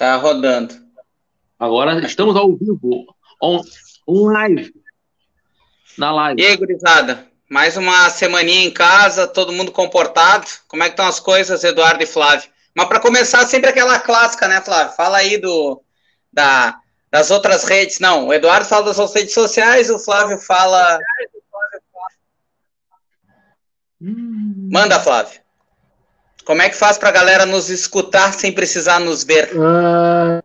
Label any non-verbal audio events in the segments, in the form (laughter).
Tá rodando. Agora estamos ao vivo, on, on live. Na live. E aí, gurizada? Mais uma semaninha em casa, todo mundo comportado. Como é que estão as coisas, Eduardo e Flávio? Mas para começar, sempre aquela clássica, né, Flávio? Fala aí do, da, das outras redes. Não, o Eduardo fala das outras redes sociais, o Flávio fala. Manda, Flávio. Como é que faz para a galera nos escutar sem precisar nos ver? Uh...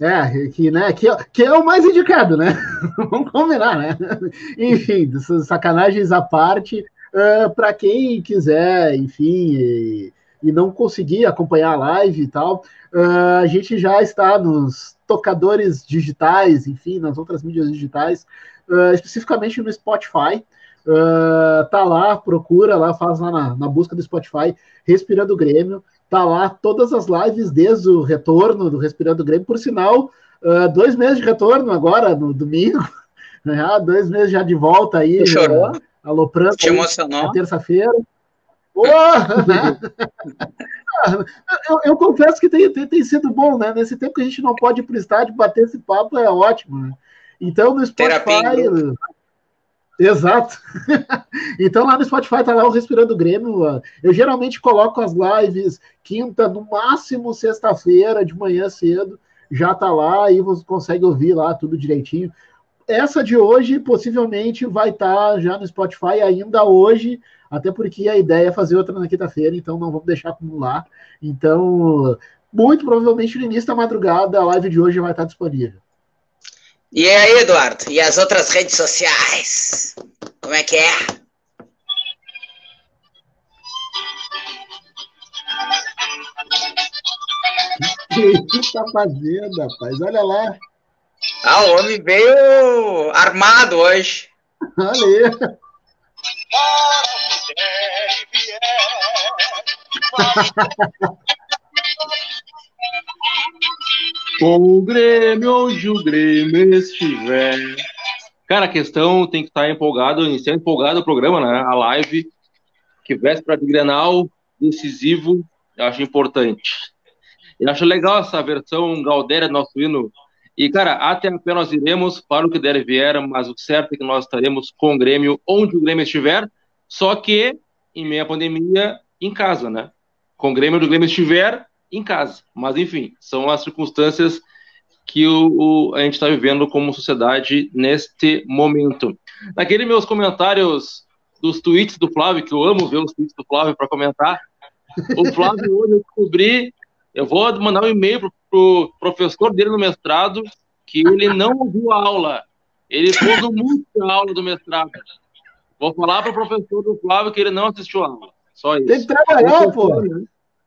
É, que, né, que, que é o mais indicado, né? (laughs) Vamos combinar, né? (laughs) Enfim, sacanagens à parte, uh, para quem quiser, enfim, e, e, não conseguir acompanhar a live e tal, uh, a gente já está nos tocadores digitais, enfim, nas outras mídias digitais, uh, especificamente no Spotify. Uh, tá lá, procura lá, faz lá na, na busca do Spotify, Respirando Grêmio. Tá lá todas as lives desde o retorno do Respirando Grêmio. Por sinal, uh, dois meses de retorno agora, no domingo. Né? (laughs) dois meses já de volta aí. Tu chorou? Uh, aloprando. Te emocionou? terça-feira. Oh, (laughs) eu, eu, confesso que tem, tem, tem, sido bom, né? Nesse tempo que a gente não pode ir para o estádio bater esse papo é ótimo. Né? Então, no Spotify. Exato. (laughs) então lá no Spotify tá lá o Respirando Grêmio. Eu geralmente coloco as lives quinta, no máximo sexta-feira, de manhã cedo. Já tá lá e você consegue ouvir lá tudo direitinho. Essa de hoje possivelmente vai estar tá já no Spotify ainda hoje, até porque a ideia é fazer outra na quinta-feira, então não vamos deixar acumular. Então, muito provavelmente no início da madrugada a live de hoje vai estar disponível. E aí, Eduardo? E as outras redes sociais? Como é que é? (laughs) O que tá fazendo, rapaz? Olha lá. Ah, o homem veio armado hoje. Olha aí. (laughs) Com o Grêmio, onde o Grêmio estiver. Cara, a questão tem que estar empolgado, iniciar empolgado o programa, né? A live, que véspera de Grenal, decisivo, eu acho importante. Eu acho legal essa versão Galdéria do nosso hino. E, cara, até a pé nós iremos para o que der e vier, mas o certo é que nós estaremos com o Grêmio onde o Grêmio estiver, só que em meia pandemia, em casa, né? Com o Grêmio onde o Grêmio estiver, em casa. Mas, enfim, são as circunstâncias que o, o a gente está vivendo como sociedade neste momento. Naqueles meus comentários dos tweets do Flávio, que eu amo ver os tweets do Flávio para comentar, o (laughs) Flávio hoje eu descobri, eu vou mandar um e-mail para o professor dele no mestrado, que ele não ouviu a aula. Ele pôs muito a aula do mestrado. Vou falar para o professor do Flávio que ele não assistiu a aula. Só isso. Tem que trabalhar, pô.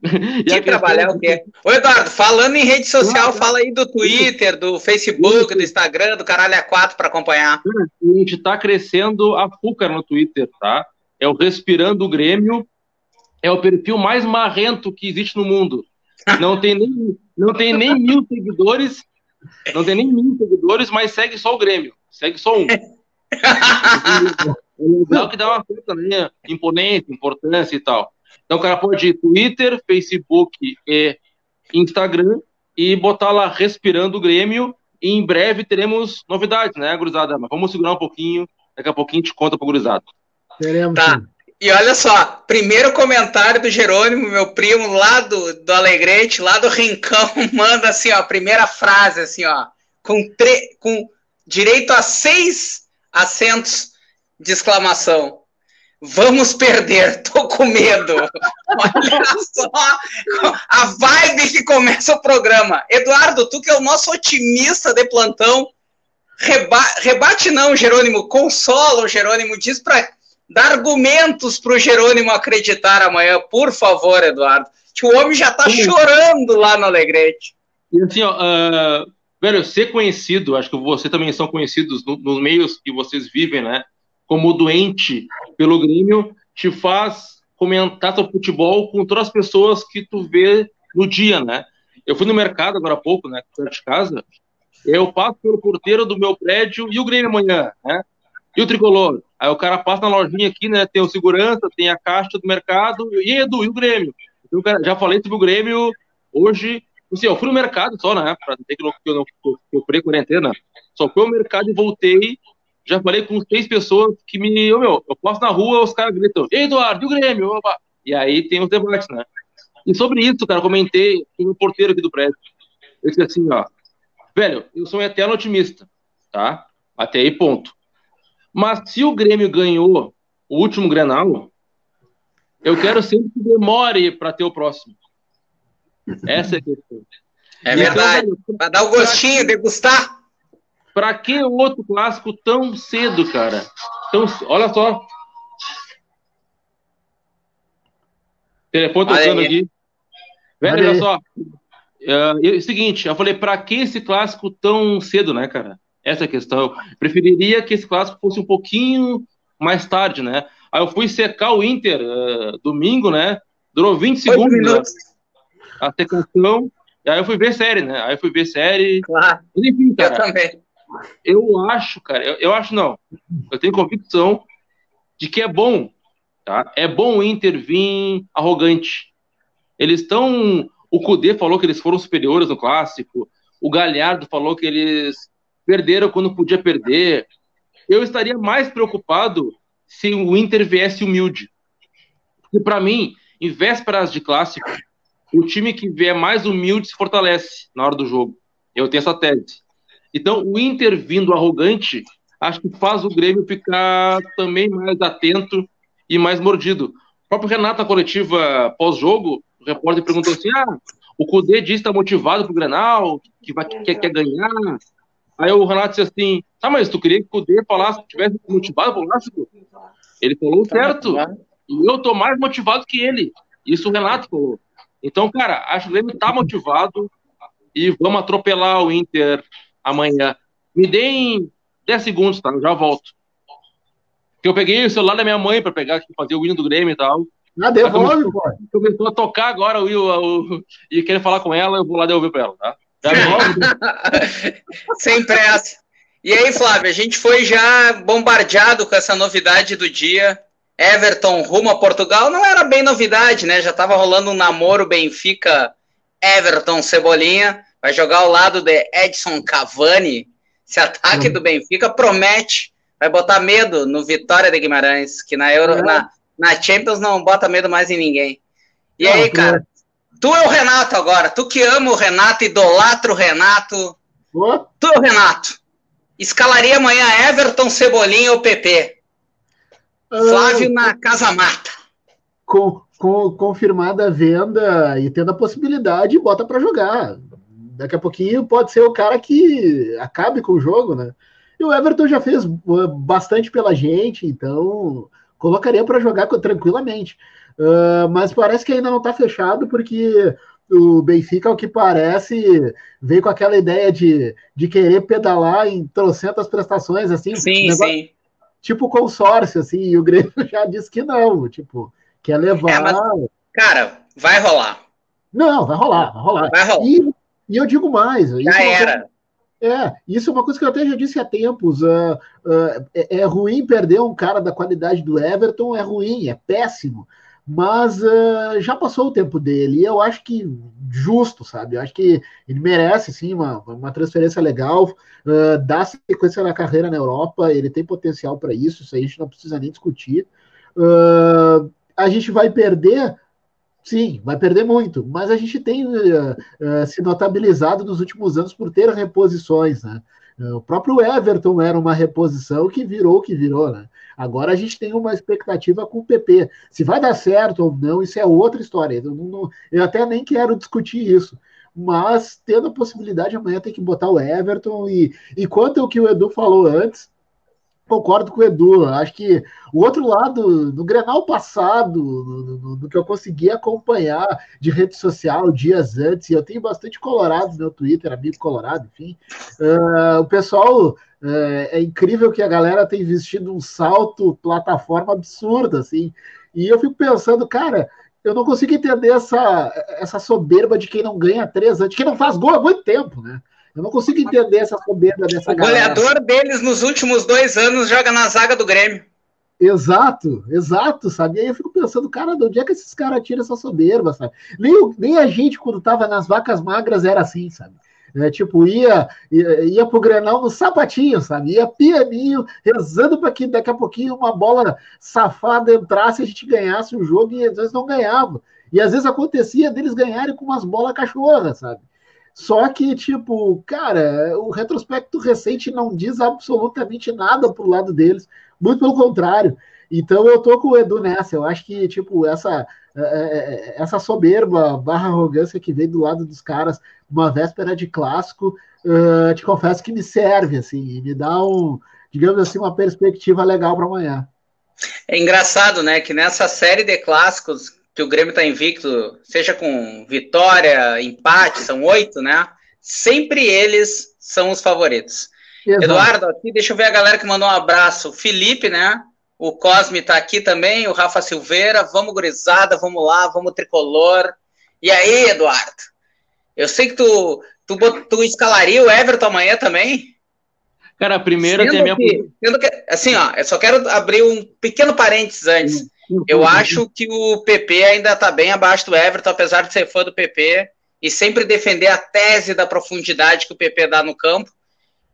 (laughs) Que trabalhar o quê? Ô, Eduardo, falando em rede social, fala aí do Twitter, do Facebook, do Instagram, do Caralho A4 para acompanhar. A gente tá crescendo a Fúcar no Twitter, tá? É o Respirando o Grêmio, é o perfil mais marrento que existe no mundo. Não tem nem, não tem nem mil seguidores, não tem nem mil seguidores, mas segue só o Grêmio, segue só um. (laughs) É legal que dá uma coisa né? imponente, importância e tal. Então o cara pode ir Twitter, Facebook e Instagram e botar lá Respirando o Grêmio e em breve teremos novidades, né, gurizada? Mas vamos segurar um pouquinho, daqui a pouquinho te conta pro gurizada. Teremos. Tá. E olha só, primeiro comentário do Jerônimo, meu primo lá do, do Alegrete, lá do Rincão, (laughs) manda assim, ó, primeira frase, assim, ó, com, tre com direito a seis acentos de exclamação. Vamos perder, (laughs) tô com medo. Olha só a vibe que começa o programa. Eduardo, tu que é o nosso otimista de plantão, reba rebate não, Jerônimo, consola o Jerônimo, diz para dar argumentos para o Jerônimo acreditar amanhã, por favor, Eduardo. Que o homem já tá chorando lá no Alegrete. E assim, ó, uh, velho, ser conhecido, acho que você também são conhecidos no, nos meios que vocês vivem, né? Como doente pelo Grêmio, te faz comentar sobre futebol com todas as pessoas que tu vê no dia, né? Eu fui no mercado agora há pouco, né, perto de casa, eu passo pelo porteiro do meu prédio e o Grêmio amanhã, né? E o tricolor. Aí o cara passa na lojinha aqui, né? Tem o segurança, tem a caixa do mercado, e Edu, e o Grêmio? Então, cara, já falei sobre o Grêmio hoje. Assim, eu fui no mercado só, né? Pra dizer que eu não procurei quarentena. Só fui ao mercado e voltei. Já falei com seis pessoas que me. Oh, meu, eu posso na rua, os caras gritam, Ei, Eduardo, e o Grêmio? Opa. E aí tem os debates, né? E sobre isso, cara, comentei com o porteiro aqui do prédio. Eu disse assim, ó, velho, eu sou um eterno otimista, tá? Até aí, ponto. Mas se o Grêmio ganhou o último Grenal, eu quero sempre que demore para ter o próximo. Essa é a questão. É então, verdade. Para dar o gostinho, degustar. Para que outro clássico tão cedo, cara? Tão, olha só. Telefone tocando aqui. Velho, olha só. É, é, o seguinte, eu falei, para que esse clássico tão cedo, né, cara? Essa é a questão. Eu preferiria que esse clássico fosse um pouquinho mais tarde, né? Aí eu fui secar o Inter uh, domingo, né? Durou 20 segundos né? a secação. E aí eu fui ver série, né? Aí eu fui ver série. Claro. Enfim, cara, eu também. Eu acho, cara, eu, eu acho não. Eu tenho convicção de que é bom, tá? É bom o Inter vir arrogante. Eles estão. O Cudê falou que eles foram superiores no clássico. O Galhardo falou que eles perderam quando podia perder. Eu estaria mais preocupado se o Inter viesse humilde. Porque, para mim, em vésperas de clássico, o time que vier mais humilde se fortalece na hora do jogo. Eu tenho essa tese. Então, o Inter vindo arrogante, acho que faz o Grêmio ficar também mais atento e mais mordido. O próprio Renato, na coletiva pós-jogo, o repórter perguntou assim: ah, o Cudê disse que está motivado para o Grenal, que vai, quer, quer ganhar, Aí o Renato disse assim: tá, mas tu queria que o Cudê falasse que tivesse motivado pro clássico? Ele falou tá certo. E eu tô mais motivado que ele. Isso o Renato falou. Então, cara, acho que o Grêmio tá motivado e vamos atropelar o Inter amanhã. Me deem 10 segundos, tá? Eu já volto. Porque eu peguei o celular da minha mãe para pegar fazer o hino do Grêmio e tal. Ah, devolve, pô. Começou a tocar agora o, o, o, e querer falar com ela, eu vou lá devolver para ela, tá? (laughs) Sem pressa. E aí, Flávio, a gente foi já bombardeado com essa novidade do dia. Everton rumo a Portugal não era bem novidade, né? Já estava rolando um namoro Benfica Everton Cebolinha. Vai jogar ao lado de Edson Cavani. Esse ataque do Benfica promete. Vai botar medo no Vitória de Guimarães, que na, Euro, na, na Champions não bota medo mais em ninguém. E aí, cara, Tu é o Renato agora. Tu que ama o Renato, idolatra o Renato. Oh. Tu é o Renato. Escalaria amanhã Everton, Cebolinha ou PP? Ah, Flávio na Casa Mata. Com, com, confirmada a venda e tendo a possibilidade, bota para jogar. Daqui a pouquinho pode ser o cara que acabe com o jogo, né? E o Everton já fez bastante pela gente, então colocaria para jogar tranquilamente. Uh, mas parece que ainda não está fechado, porque o Benfica, ao que parece, veio com aquela ideia de, de querer pedalar em trocentas prestações, assim. Sim, negócio, sim. Tipo consórcio, assim, e o Grêmio (laughs) já disse que não, tipo, quer levar. É, mas, cara, vai rolar. Não, vai rolar, vai rolar. Vai rolar. E, e eu digo mais. Já era. É, isso é uma coisa que eu até já disse há tempos. Uh, uh, é, é, ruim perder um cara da qualidade do Everton, é ruim, é péssimo mas uh, já passou o tempo dele, e eu acho que justo, sabe? Eu acho que ele merece, sim, uma, uma transferência legal, uh, dá sequência na carreira na Europa, ele tem potencial para isso, isso aí a gente não precisa nem discutir. A gente vai perder, sim, vai perder muito, mas a gente tem se notabilizado nos últimos anos por ter reposições, né? O próprio Everton era uma reposição que virou o que virou, né? Agora a gente tem uma expectativa com o PP. Se vai dar certo ou não, isso é outra história. Eu, não, eu até nem quero discutir isso. Mas tendo a possibilidade, amanhã tem que botar o Everton. E, e quanto ao que o Edu falou antes, concordo com o Edu. Acho que o outro lado, no Grenal passado, no, que eu consegui acompanhar de rede social dias antes, e eu tenho bastante colorado no meu Twitter, amigo colorado, enfim, uh, o pessoal. Uh, é incrível que a galera tem vestido um salto plataforma absurdo, assim. E eu fico pensando, cara, eu não consigo entender essa, essa soberba de quem não ganha três anos, de quem não faz gol há muito tempo, né? Eu não consigo entender essa soberba dessa o galera. O goleador deles nos últimos dois anos joga na zaga do Grêmio. Exato, exato, sabe? E aí eu fico pensando, cara, de onde é que esses caras tiram essa soberba, sabe? Nem, nem a gente, quando tava nas vacas magras, era assim, sabe? É, tipo, ia, ia, ia pro Grenal no sapatinho, sabe? Ia pianinho, rezando para que daqui a pouquinho uma bola safada entrasse e a gente ganhasse o jogo e às vezes não ganhava. E às vezes acontecia deles ganharem com umas bolas cachorras, sabe? Só que, tipo, cara, o retrospecto recente não diz absolutamente nada pro lado deles, muito pelo contrário. Então eu tô com o Edu nessa. Eu acho que, tipo, essa, é, é, é, essa soberba barra arrogância que veio do lado dos caras uma véspera de clássico, uh, te confesso que me serve, assim, me dá um, digamos assim, uma perspectiva legal para amanhã. É engraçado, né, que nessa série de clássicos que o Grêmio está invicto, seja com vitória, empate, são oito, né? Sempre eles são os favoritos. Exato. Eduardo, aqui, deixa eu ver a galera que mandou um abraço. Felipe, né? O Cosme está aqui também, o Rafa Silveira. Vamos, gurizada, vamos lá, vamos tricolor. E aí, Eduardo? Eu sei que tu, tu, tu escalaria o Everton amanhã também? Cara, primeiro tem a minha. Que, que, assim, ó, eu só quero abrir um pequeno parênteses antes. Eu acho que o PP ainda tá bem abaixo do Everton, apesar de ser fã do PP, e sempre defender a tese da profundidade que o PP dá no campo.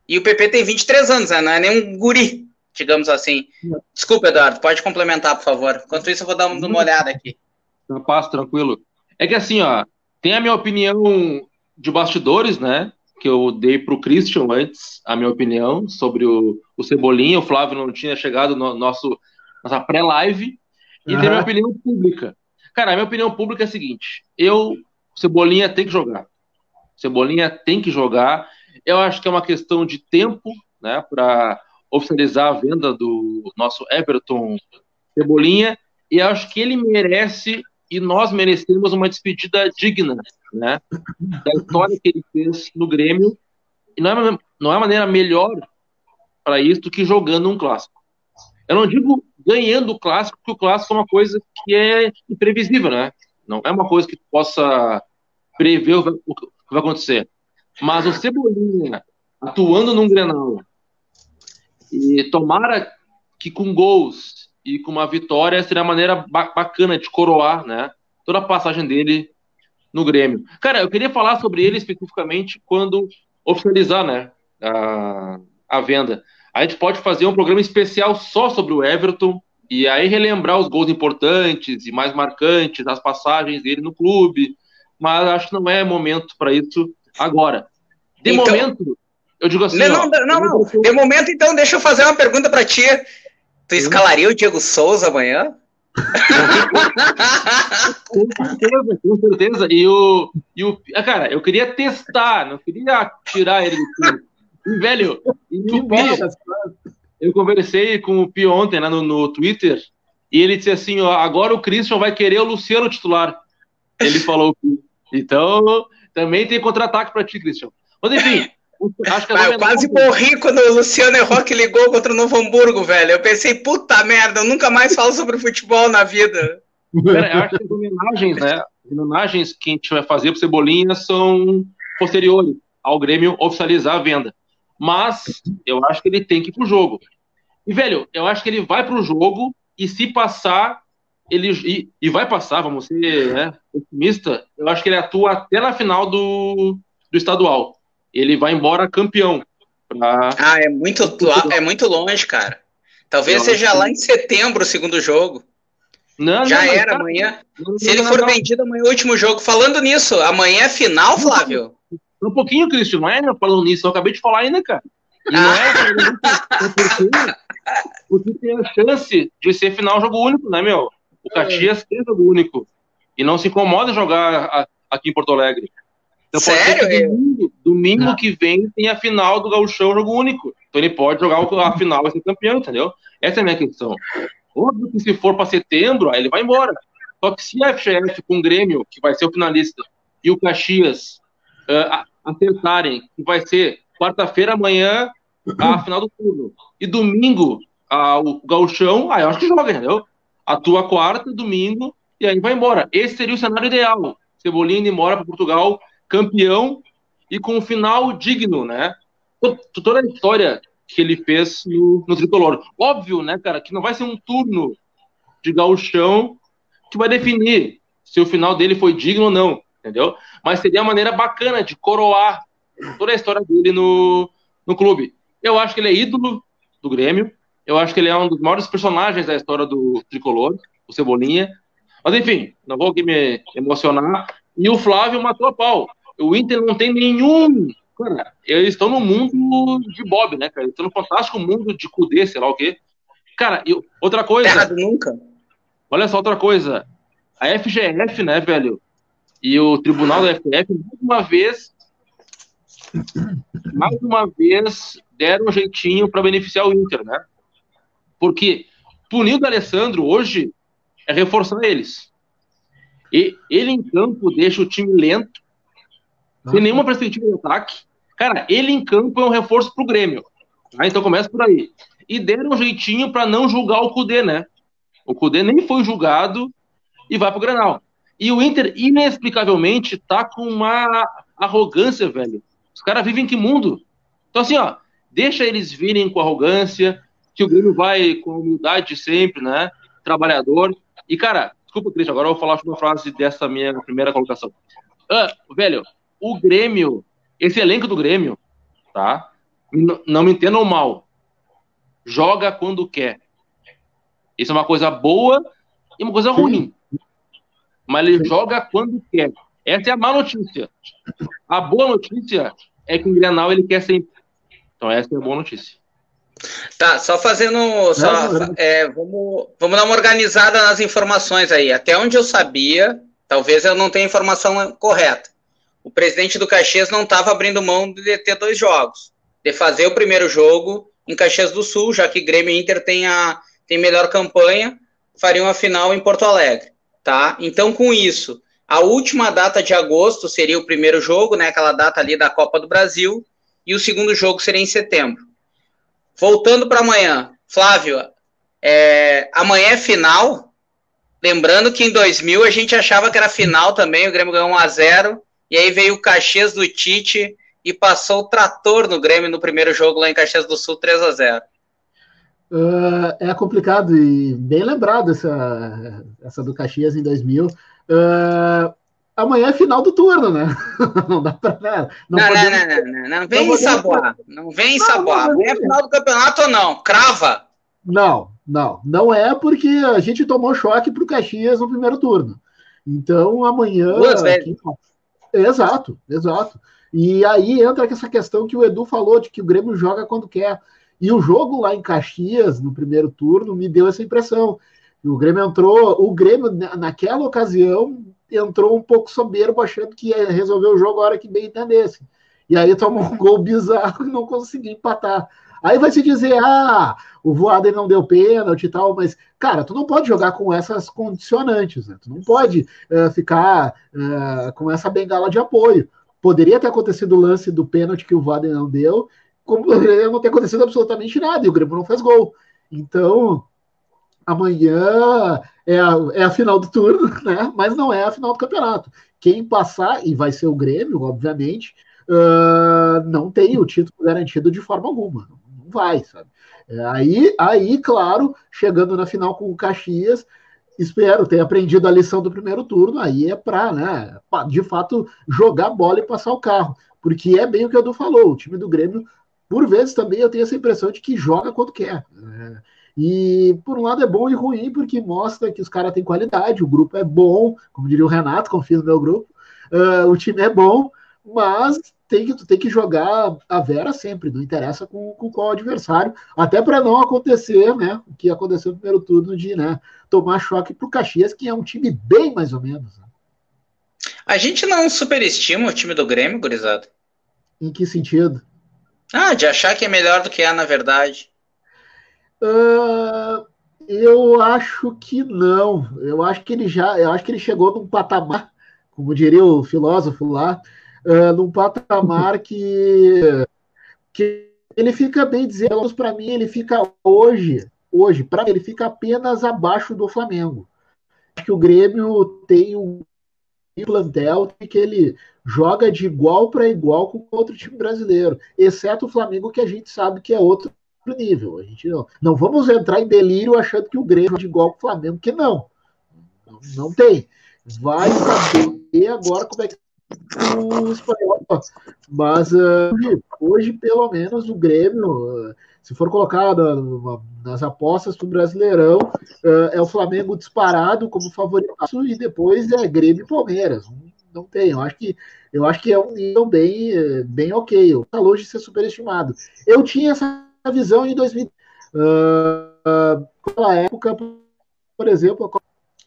E o PP tem 23 anos, né? Não é nem um guri, digamos assim. Desculpa, Eduardo, pode complementar, por favor. Enquanto isso, eu vou dar uma olhada aqui. Eu passo, tranquilo. É que assim, ó, tem a minha opinião de bastidores, né? Que eu dei para o Christian antes, a minha opinião sobre o, o Cebolinha. O Flávio não tinha chegado no nosso nossa pré-live. E uhum. tem a minha opinião pública. Cara, a minha opinião pública é a seguinte: eu, Cebolinha tem que jogar. Cebolinha tem que jogar. Eu acho que é uma questão de tempo, né, para oficializar a venda do nosso Everton Cebolinha. E acho que ele merece e nós merecemos uma despedida digna, né? Da história que ele fez no Grêmio. E não é, não é maneira melhor para isso do que jogando um clássico. Eu não digo ganhando o clássico, porque o clássico é uma coisa que é imprevisível, né? Não é uma coisa que possa prever o que vai acontecer. Mas o Cebolinha atuando num Grenal e tomara que com gols e com uma vitória seria a maneira bacana de coroar, né? Toda a passagem dele no Grêmio. Cara, eu queria falar sobre ele especificamente quando oficializar, né? A, a venda. A gente pode fazer um programa especial só sobre o Everton e aí relembrar os gols importantes e mais marcantes, as passagens dele no clube. Mas acho que não é momento para isso agora. De então, momento, eu digo assim. Não, ó, não, não, não. De momento, então, deixa eu fazer uma pergunta para ti. Tu escalaria o Diego Souza amanhã? com certeza, com certeza. E o, e o. Ah, cara, eu queria testar, não queria tirar ele do E, velho, eu conversei com o Pi ontem lá no, no Twitter, e ele disse assim: ó, agora o Christian vai querer o Luciano titular. Ele (laughs) falou. Então, também tem contra-ataque para ti, Christian. Mas enfim. (laughs) Acho que ah, eu quase morri quando o Luciano Roque ligou contra o Novo Hamburgo, velho. Eu pensei, puta merda, eu nunca mais falo sobre futebol na vida. Cara, eu acho que as homenagens, né? As homenagens que a gente vai fazer pro Cebolinha são posteriores ao Grêmio oficializar a venda. Mas eu acho que ele tem que ir pro jogo. E, velho, eu acho que ele vai pro jogo e se passar, ele. E, e vai passar, vamos ser né, otimista, eu acho que ele atua até na final do, do estadual ele vai embora campeão. Pra... Ah, é muito, é muito longe, cara. Talvez não, seja não. lá em setembro o segundo jogo. Não, Já era cara, amanhã. Se ele for vendido amanhã, o último jogo. Falando nisso, amanhã é final, Flávio? Um pouquinho, Cristian, não é né, falando nisso, eu acabei de falar ainda, cara. E não é, (laughs) porque, porque tem a chance de ser final jogo único, né, meu? O Caxias tem jogo único. E não se incomoda jogar aqui em Porto Alegre. Então, Sério? domingo, domingo ah. que vem tem a final do Gauchão jogo único. Então ele pode jogar a final e ser campeão, entendeu? Essa é a minha questão. Óbvio que se for para setembro, aí ele vai embora. Só que se a FGF com o Grêmio, que vai ser o finalista, e o Caxias uh, acertarem, que vai ser quarta-feira amanhã a (clears throat) final do turno, e domingo uh, o Gauchão, aí eu acho que joga, entendeu? Atua quarta, domingo, e aí vai embora. Esse seria o cenário ideal. Cebolinha indo embora para Portugal campeão e com um final digno, né? Toda a história que ele fez no, no tricolor. Óbvio, né, cara, que não vai ser um turno de gauchão que vai definir se o final dele foi digno ou não, entendeu? Mas seria a maneira bacana de coroar toda a história dele no, no clube. Eu acho que ele é ídolo do Grêmio, eu acho que ele é um dos maiores personagens da história do tricolor, o Cebolinha. Mas enfim, não vou aqui me emocionar. E o Flávio matou a pau. O Inter não tem nenhum. Cara, eles estão no mundo de Bob, né, cara? Eles estão no fantástico mundo de Cudê, sei lá o quê. Cara, eu, outra coisa. Errado nunca. Olha só outra coisa. A FGF, né, velho? E o tribunal da FGF, mais uma vez, mais uma vez, deram um jeitinho para beneficiar o Inter, né? Porque punir o Alessandro hoje é reforçar eles. E ele em campo deixa o time lento, sem nenhuma perspectiva de ataque. Cara, ele em campo é um reforço pro Grêmio. Tá? Então começa por aí. E deram um jeitinho para não julgar o Cudê, né? O Cudê nem foi julgado e vai pro Granal. E o Inter, inexplicavelmente, tá com uma arrogância, velho. Os caras vivem em que mundo? Então, assim, ó, deixa eles virem com arrogância, que o Grêmio vai com humildade sempre, né? Trabalhador. E, cara, desculpa, Cris, agora eu vou falar uma frase dessa minha primeira colocação. Ah, velho, o Grêmio, esse elenco do Grêmio, tá? não me entendam mal. Joga quando quer. Isso é uma coisa boa e uma coisa ruim. Mas ele joga quando quer. Essa é a má notícia. A boa notícia é que o Grenal ele quer sempre. Então essa é a boa notícia. Tá, só fazendo. Só, é, vamos, vamos dar uma organizada nas informações aí. Até onde eu sabia, talvez eu não tenha informação correta. O presidente do Caxias não estava abrindo mão de ter dois jogos. De fazer o primeiro jogo em Caxias do Sul, já que Grêmio e Inter tem, a, tem melhor campanha, fariam a final em Porto Alegre. Tá? Então, com isso, a última data de agosto seria o primeiro jogo, né? Aquela data ali da Copa do Brasil, e o segundo jogo seria em setembro. Voltando para amanhã, Flávio, é, amanhã é final. Lembrando que em 2000 a gente achava que era final também, o Grêmio ganhou 1 a 0 e aí veio o Caxias do Tite e passou o trator no Grêmio no primeiro jogo lá em Caxias do Sul, 3 a 0 uh, É complicado e bem lembrado essa, essa do Caxias em 2000. Uh, amanhã é final do turno, né? (laughs) não dá pra. Não, não, podemos... não, não, não, não, vem ensaboar. Não vem ensaboar. Amanhã é final do campeonato ou não? Crava. Não, não. Não é porque a gente tomou choque pro Caxias no primeiro turno. Então amanhã. Duas vezes. Exato, exato. E aí entra essa questão que o Edu falou de que o Grêmio joga quando quer. E o jogo lá em Caxias, no primeiro turno, me deu essa impressão. O Grêmio entrou, o Grêmio, naquela ocasião, entrou um pouco soberbo, achando que ia resolver o jogo a hora que bem entendesse. E aí tomou um gol bizarro e (laughs) não conseguiu empatar. Aí vai se dizer, ah, o Voaden não deu pênalti e tal, mas, cara, tu não pode jogar com essas condicionantes, né? Tu não pode uh, ficar uh, com essa bengala de apoio. Poderia ter acontecido o lance do pênalti que o Voaden não deu, como não ter acontecido absolutamente nada, e o Grêmio não fez gol. Então, amanhã é a, é a final do turno, (laughs) né? Mas não é a final do campeonato. Quem passar, e vai ser o Grêmio, obviamente, uh, não tem o título garantido de forma alguma. Não vai, sabe? É, aí, aí, claro, chegando na final com o Caxias, espero ter aprendido a lição do primeiro turno. Aí é para, né, de fato, jogar bola e passar o carro. Porque é bem o que o Edu falou: o time do Grêmio, por vezes também eu tenho essa impressão de que joga quando quer. Né? E por um lado é bom e ruim, porque mostra que os caras têm qualidade, o grupo é bom, como diria o Renato, confio no meu grupo, uh, o time é bom, mas tem que, tem que jogar a Vera sempre, não interessa com, com qual adversário, até para não acontecer né, o que aconteceu no primeiro turno de né, tomar choque para o Caxias, que é um time bem mais ou menos. Né? A gente não superestima o time do Grêmio, gurizada? Em que sentido? Ah, de achar que é melhor do que é na verdade. Uh, eu acho que não. Eu acho que ele já, eu acho que ele chegou num patamar, como diria o filósofo lá, uh, num patamar que, que ele fica bem dizendo, para mim ele fica hoje, hoje, para ele fica apenas abaixo do Flamengo. Acho que o Grêmio tem um plantel que ele joga de igual para igual com outro time brasileiro, exceto o Flamengo, que a gente sabe que é outro nível. A gente não, não vamos entrar em delírio achando que o Grêmio é de igual com o Flamengo, que não. Não, não tem. Vai saber agora como é que o espanhol. Mas uh, hoje, pelo menos, o Grêmio, uh, se for colocado nas apostas para o Brasileirão, uh, é o Flamengo disparado como favorito e depois é Grêmio e Palmeiras. Não, tem. Eu acho que eu acho que é um nível bem, bem ok. Está longe de ser superestimado. Eu tinha essa visão em 2000. Uh, naquela época, por exemplo,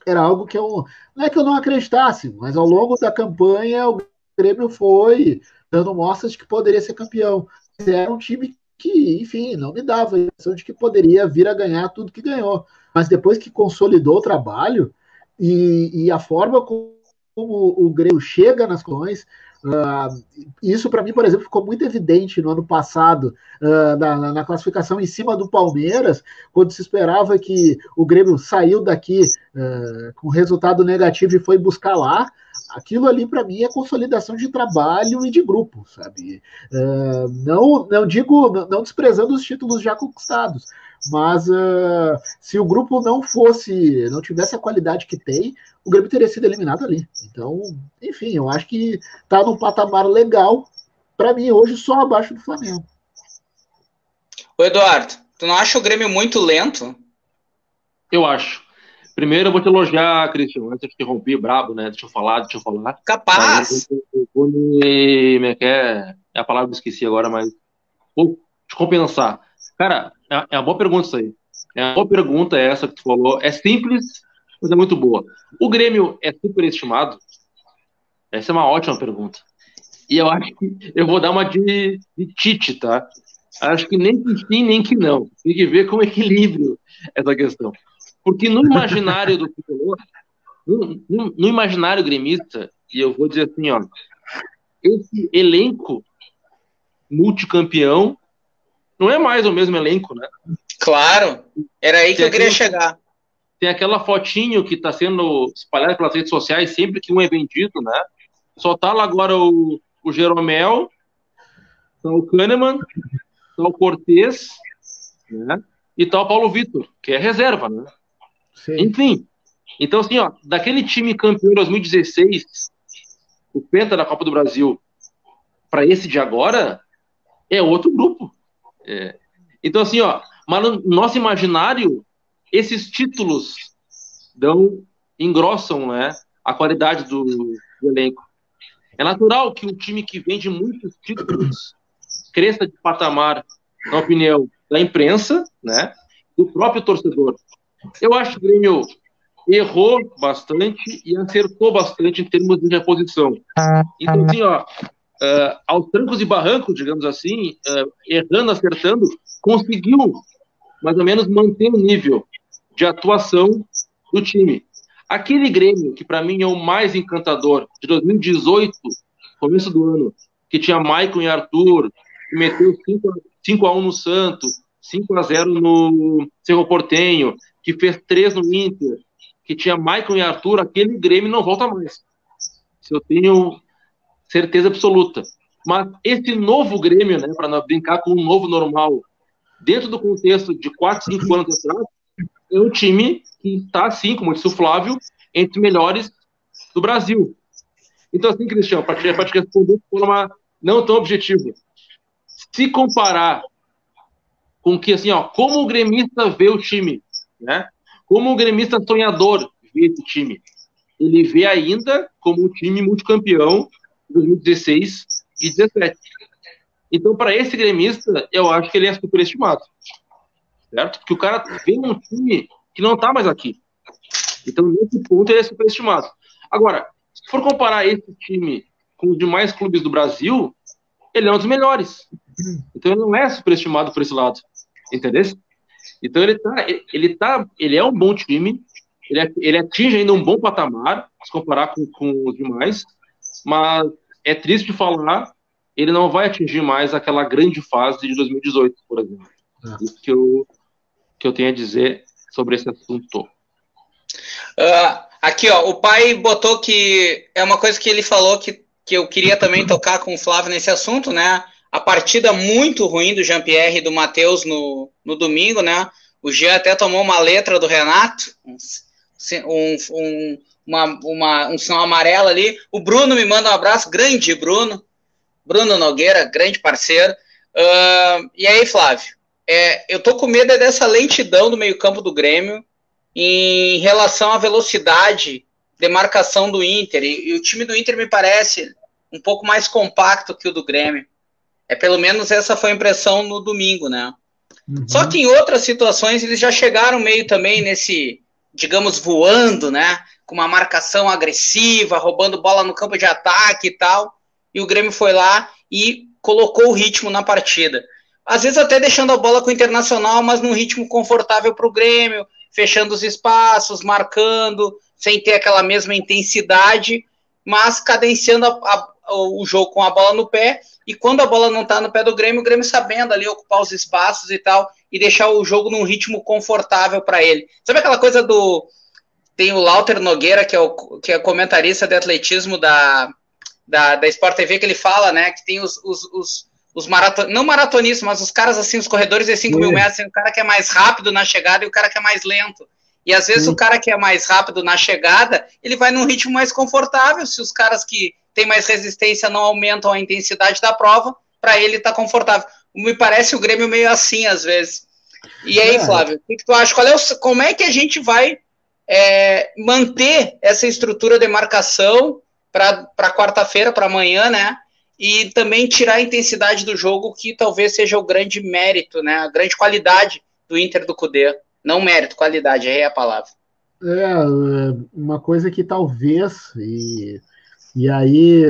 era algo que eu não é que eu não acreditasse, mas ao longo da campanha o Grêmio foi dando mostras de que poderia ser campeão. Era um time que, enfim, não me dava a impressão de que poderia vir a ganhar tudo que ganhou. Mas depois que consolidou o trabalho e, e a forma como o Grêmio chega nas colões, Uh, isso para mim, por exemplo, ficou muito evidente no ano passado, uh, na, na, classificação em cima do Palmeiras, quando se esperava que o Grêmio saiu daqui uh, com resultado negativo e foi buscar lá. Aquilo ali para mim é consolidação de trabalho e de grupo, sabe? não, não digo, não desprezando os títulos já conquistados, mas uh, se o grupo não fosse, não tivesse a qualidade que tem, o Grêmio teria sido eliminado ali. Então, enfim, eu acho que está num patamar legal, para mim, hoje só abaixo do Flamengo. O Eduardo, tu não acha o Grêmio muito lento? Eu acho. Primeiro eu vou te elogiar, Cristian, antes de te interromper, brabo, né? Deixa eu falar, deixa eu falar. Capaz! Eu, eu, eu, me, é, é a palavra que eu esqueci agora, mas vou te compensar. Cara, é, é uma boa pergunta isso aí. É uma boa pergunta essa que tu falou. É simples, mas é muito boa. O Grêmio é superestimado? Essa é uma ótima pergunta. E eu acho que eu vou dar uma de, de Tite, tá? Acho que nem que sim, nem que não. Tem que ver com equilíbrio essa questão. Porque no imaginário do tricolor, no, no, no, imaginário gremista, e eu vou dizer assim, ó, esse elenco multicampeão não é mais o mesmo elenco, né? Claro, era aí que tem eu queria chegar. Tem aquela fotinho que está sendo espalhada pelas redes sociais sempre que um é vendido, né? Só tá lá agora o, o Jeromel, tá o Kahneman, tá o Cortez, né? E tá o Paulo Vitor, que é reserva, né? Sim. Enfim, então assim, ó, daquele time campeão 2016, o Penta da Copa do Brasil, para esse de agora, é outro grupo. É. Então, assim, ó, mas no nosso imaginário, esses títulos dão, engrossam né, a qualidade do, do elenco. É natural que um time que vende muitos títulos cresça de patamar, na opinião da imprensa, né, do próprio torcedor. Eu acho que o Grêmio errou bastante e acertou bastante em termos de reposição. Então, assim, ó, uh, aos trancos e barrancos, digamos assim, uh, errando, acertando, conseguiu mais ou menos manter o nível de atuação do time. Aquele Grêmio, que para mim é o mais encantador, de 2018, começo do ano, que tinha Maicon e Arthur, que meteu 5 a 1 no Santos, 5 a 0 no Cerro Portenho, que fez 3 no Inter, que tinha Maicon e Arthur, aquele Grêmio não volta mais. Se eu tenho certeza absoluta. Mas esse novo Grêmio, né, para brincar com um novo normal, dentro do contexto de 4, 5 anos atrás, é um time que está, assim, como disse o Flávio, entre os melhores do Brasil. Então, assim, Cristiano, para te, te responder de forma não tão objetiva, se comparar com que, assim, ó, como o gremista vê o time, né? Como o gremista sonhador vê esse time, ele vê ainda como um time multicampeão 2016 e 2017. Então, para esse gremista, eu acho que ele é superestimado. Certo? Porque o cara vem um time que não está mais aqui. Então, nesse ponto, ele é superestimado. Agora, se for comparar esse time com os demais clubes do Brasil, ele é um dos melhores. Então, ele não é superestimado por esse lado. Entendeu? Então, ele, tá, ele, tá, ele é um bom time, ele, é, ele atinge ainda um bom patamar, se comparar com, com os demais, mas é triste falar, ele não vai atingir mais aquela grande fase de 2018, por exemplo. É. Isso que eu, que eu tenho a dizer sobre esse assunto. Uh, aqui, ó, o pai botou que é uma coisa que ele falou que, que eu queria também tocar com o Flávio nesse assunto, né? A partida muito ruim do Jean-Pierre e do Matheus no, no domingo, né? O Jean até tomou uma letra do Renato, um, um, uma, uma, um sinal amarelo ali. O Bruno me manda um abraço, grande Bruno. Bruno Nogueira, grande parceiro. Uh, e aí, Flávio? É, eu tô com medo dessa lentidão do meio-campo do Grêmio em relação à velocidade de marcação do Inter. E, e, o time do Inter me parece um pouco mais compacto que o do Grêmio. É pelo menos essa foi a impressão no domingo, né? Uhum. Só que em outras situações eles já chegaram meio também nesse, digamos, voando, né? Com uma marcação agressiva, roubando bola no campo de ataque e tal. E o Grêmio foi lá e colocou o ritmo na partida. Às vezes até deixando a bola com o Internacional, mas num ritmo confortável para o Grêmio, fechando os espaços, marcando, sem ter aquela mesma intensidade, mas cadenciando a, a, o jogo com a bola no pé. E quando a bola não está no pé do Grêmio, o Grêmio sabendo ali ocupar os espaços e tal, e deixar o jogo num ritmo confortável para ele. Sabe aquela coisa do. Tem o Lauter Nogueira, que é o que é comentarista de atletismo da, da, da Sport TV, que ele fala, né, que tem os, os, os os maraton... não maratonistas, mas os caras assim, os corredores de 5 mil metros, tem o cara que é mais rápido na chegada e o cara que é mais lento. E às vezes Sim. o cara que é mais rápido na chegada, ele vai num ritmo mais confortável. Se os caras que têm mais resistência não aumentam a intensidade da prova, para ele tá confortável. Me parece o Grêmio meio assim às vezes. E aí, é. Flávio, o que, que, tu acha? Qual é o... como é que a gente vai é, manter essa estrutura de marcação para quarta-feira, para amanhã, né? e também tirar a intensidade do jogo, que talvez seja o grande mérito, né? A grande qualidade do Inter do Cudê. Não mérito, qualidade, aí é a palavra. É, uma coisa que talvez, e, e aí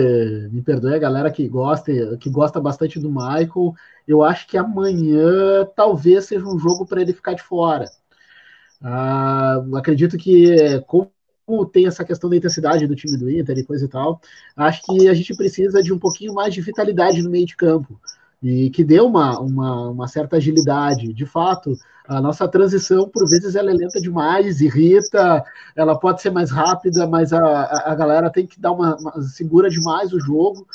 me perdoe a galera que gosta, que gosta bastante do Michael, eu acho que amanhã talvez seja um jogo para ele ficar de fora. Ah, acredito que, como tem essa questão da intensidade do time do Inter e coisa e tal, acho que a gente precisa de um pouquinho mais de vitalidade no meio de campo e que dê uma, uma, uma, certa agilidade. De fato, a nossa transição, por vezes, ela é lenta demais, irrita, ela pode ser mais rápida, mas a, a, galera tem que dar uma, uma, segura demais o jogo.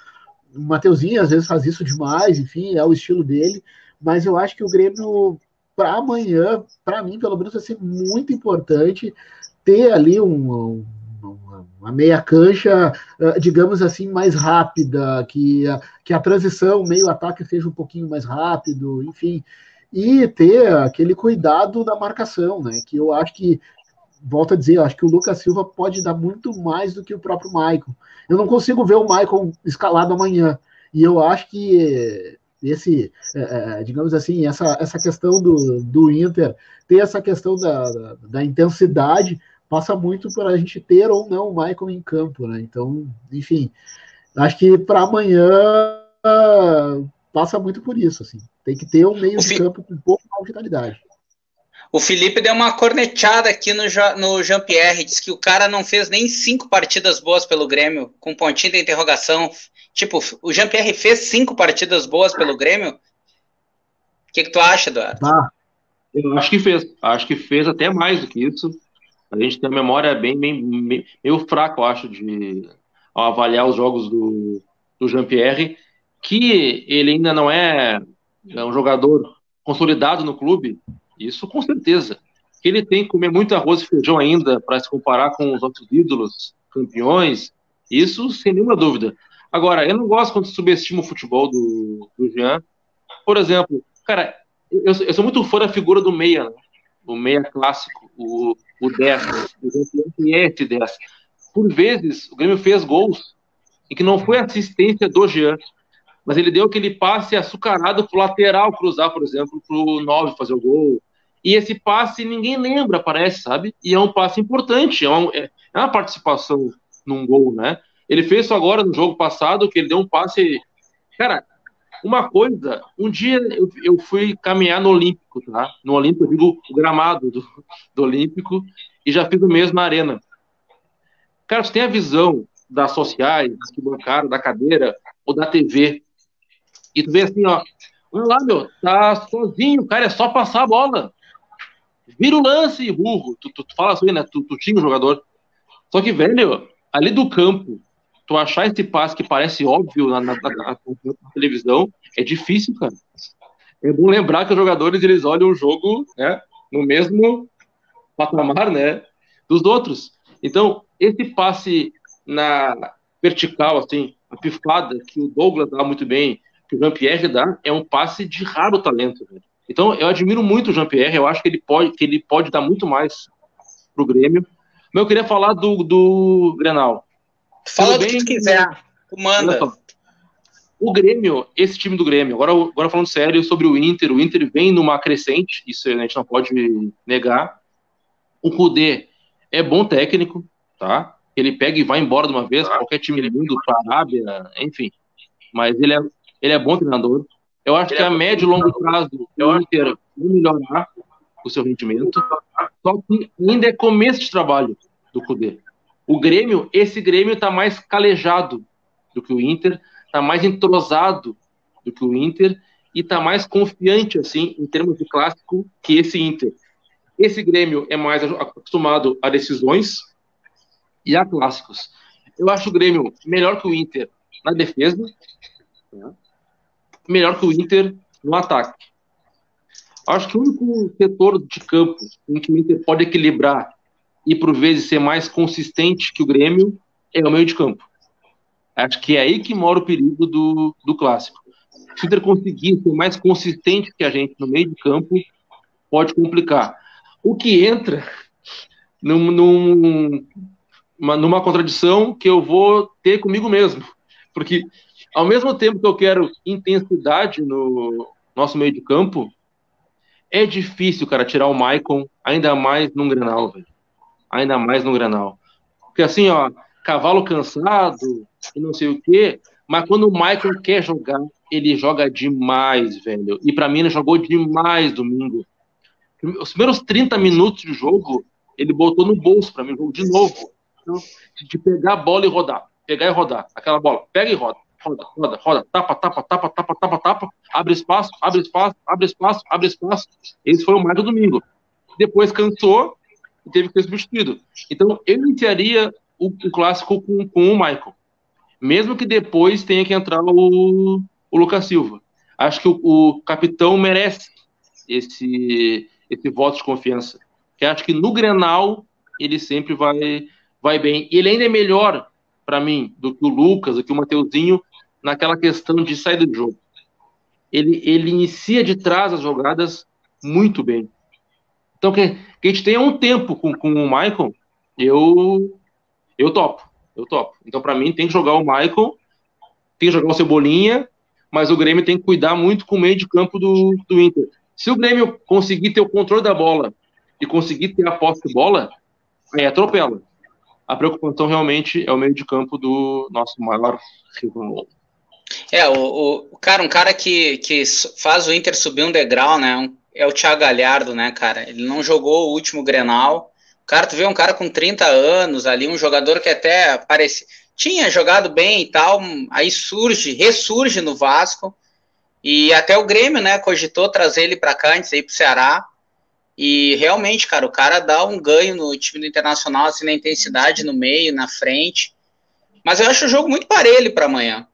O Mateuzinho, às vezes, faz isso demais, enfim, é o estilo dele, mas eu acho que o Grêmio, para amanhã, para mim, pelo menos, vai ser muito importante ter ali um, uma, uma meia cancha, ah, digamos assim, mais rápida, que a, que a transição meio-ataque seja um pouquinho mais rápido, enfim, e ter aquele cuidado da marcação, né? Que eu acho que, volto a dizer, eu acho que o Lucas Silva pode dar muito mais do que o próprio Maicon. Eu não consigo ver o Maicon escalado amanhã, e eu acho que esse, é, é, digamos assim, essa, essa questão do, do Inter, ter essa questão da, da, da intensidade, passa muito por a gente ter ou não o Michael em campo, né? Então, enfim, acho que para amanhã passa muito por isso, assim. Tem que ter um meio de campo com um pouco mais de vitalidade. O Felipe deu uma corneteada aqui no, no Jean-Pierre, disse que o cara não fez nem cinco partidas boas pelo Grêmio, com pontinho de interrogação. Tipo, o Jean-Pierre fez cinco partidas boas pelo Grêmio? O que, que tu acha, Eduardo? Ah, eu acho que fez. Acho que fez até mais do que isso. A gente tem uma memória bem, bem, bem meio fraca, eu acho, de avaliar os jogos do, do Jean-Pierre, que ele ainda não é, é um jogador consolidado no clube, isso com certeza. Que ele tem que comer muito arroz e feijão ainda para se comparar com os outros ídolos, campeões, isso sem nenhuma dúvida. Agora, eu não gosto quando subestima o futebol do, do Jean. Por exemplo, cara, eu, eu sou muito fã da figura do meia, né? O meia clássico, o, o 10, o Grêmio é esse 10. Por vezes, o Grêmio fez gols em que não foi assistência do Jean, mas ele deu aquele passe açucarado pro lateral cruzar, por exemplo, pro 9 fazer o gol. E esse passe ninguém lembra, parece, sabe? E é um passe importante, é uma, é uma participação num gol, né? Ele fez isso agora no jogo passado, que ele deu um passe. Cara, uma coisa, um dia eu, eu fui caminhar no Olímpico, tá? No Olímpico, eu digo o gramado do, do Olímpico, e já fiz o mesmo na Arena. Cara, você tem a visão das sociais, que bancaram, da cadeira, ou da TV, e tu vê assim, ó, olha lá, meu, tá sozinho, cara, é só passar a bola. vira o lance, burro. Tu, tu, tu fala assim, né? Tu, tu tinha o jogador. Só que, velho, ali do campo, tu achar esse passe que parece óbvio na, na, na, na, televisão, é difícil, cara. É bom lembrar que os jogadores, eles olham o jogo, né? No mesmo patamar, né? Dos outros. Então, esse passe na vertical, assim, a pifada que o Douglas dá muito bem, que o Jean-Pierre dá, é um passe de raro talento. Velho. Então, eu admiro muito o Jean-Pierre, eu acho que ele pode, que ele pode dar muito mais pro Grêmio. Mas eu queria falar do, do Grenal. Fala o que tu quiser, tu manda. O Grêmio, esse time do Grêmio, agora, agora falando sério sobre o Inter, o Inter vem numa crescente, isso a gente não pode negar. O Kudê é bom técnico, tá? Ele pega e vai embora de uma vez, qualquer time lindo, para a Arábia, enfim. Mas ele é, ele é bom treinador. Eu acho ele que é a médio e longo prazo o Inter vai melhorar o seu rendimento. Só que ainda é começo de trabalho do Cudê. O Grêmio, esse Grêmio está mais calejado do que o Inter, está mais entrosado do que o Inter e está mais confiante assim em termos de clássico que esse Inter. Esse Grêmio é mais acostumado a decisões e a clássicos. Eu acho o Grêmio melhor que o Inter na defesa, melhor que o Inter no ataque. Acho que o único setor de campo em que o Inter pode equilibrar e por vezes ser mais consistente que o Grêmio é o meio de campo. Acho que é aí que mora o perigo do, do clássico. Se o Inter conseguir ser mais consistente que a gente no meio de campo, pode complicar. O que entra num, num, uma, numa contradição que eu vou ter comigo mesmo. Porque, ao mesmo tempo que eu quero intensidade no nosso meio de campo, é difícil, cara, tirar o Maicon, ainda mais num Grenal, velho. Ainda mais no Grenal. Porque assim, ó, cavalo cansado e não sei o quê, mas quando o Michael quer jogar, ele joga demais, velho. E para mim ele jogou demais domingo. Os primeiros 30 minutos de jogo, ele botou no bolso para mim, de novo. Então, de pegar a bola e rodar. Pegar e rodar. Aquela bola. Pega e roda. Roda, roda, roda. Tapa, tapa, tapa, tapa, tapa, tapa. Abre espaço, abre espaço, abre espaço, abre espaço. Esse foi o do domingo. Depois cansou e teve que ser substituído. Então, eu iniciaria o, o clássico com, com o Michael. Mesmo que depois tenha que entrar o, o Lucas Silva. Acho que o, o capitão merece esse, esse voto de confiança. Que acho que no Grenal ele sempre vai, vai bem. E ele ainda é melhor para mim do que o Lucas, do que o Mateuzinho naquela questão de saída de jogo. Ele, ele inicia de trás as jogadas muito bem. Então, que, que a gente tenha um tempo com, com o Michael, eu, eu topo. Eu topo. Então, para mim, tem que jogar o Michael, tem que jogar o Cebolinha, mas o Grêmio tem que cuidar muito com o meio de campo do, do Inter. Se o Grêmio conseguir ter o controle da bola e conseguir ter a posse de bola, aí atropela. A preocupação realmente é o meio de campo do nosso maior rival. É, o, o cara, um cara que, que faz o Inter subir um degrau, né? Um, é o Thiago Galhardo, né, cara? Ele não jogou o último Grenal. Cara, tu vê um cara com 30 anos ali, um jogador que até parece tinha jogado bem e tal, aí surge, ressurge no Vasco. E até o Grêmio, né, cogitou trazer ele para cá antes ir pro Ceará. E realmente, cara, o cara dá um ganho no time do Internacional, assim, na intensidade no meio, na frente. Mas eu acho o jogo muito parelho para amanhã.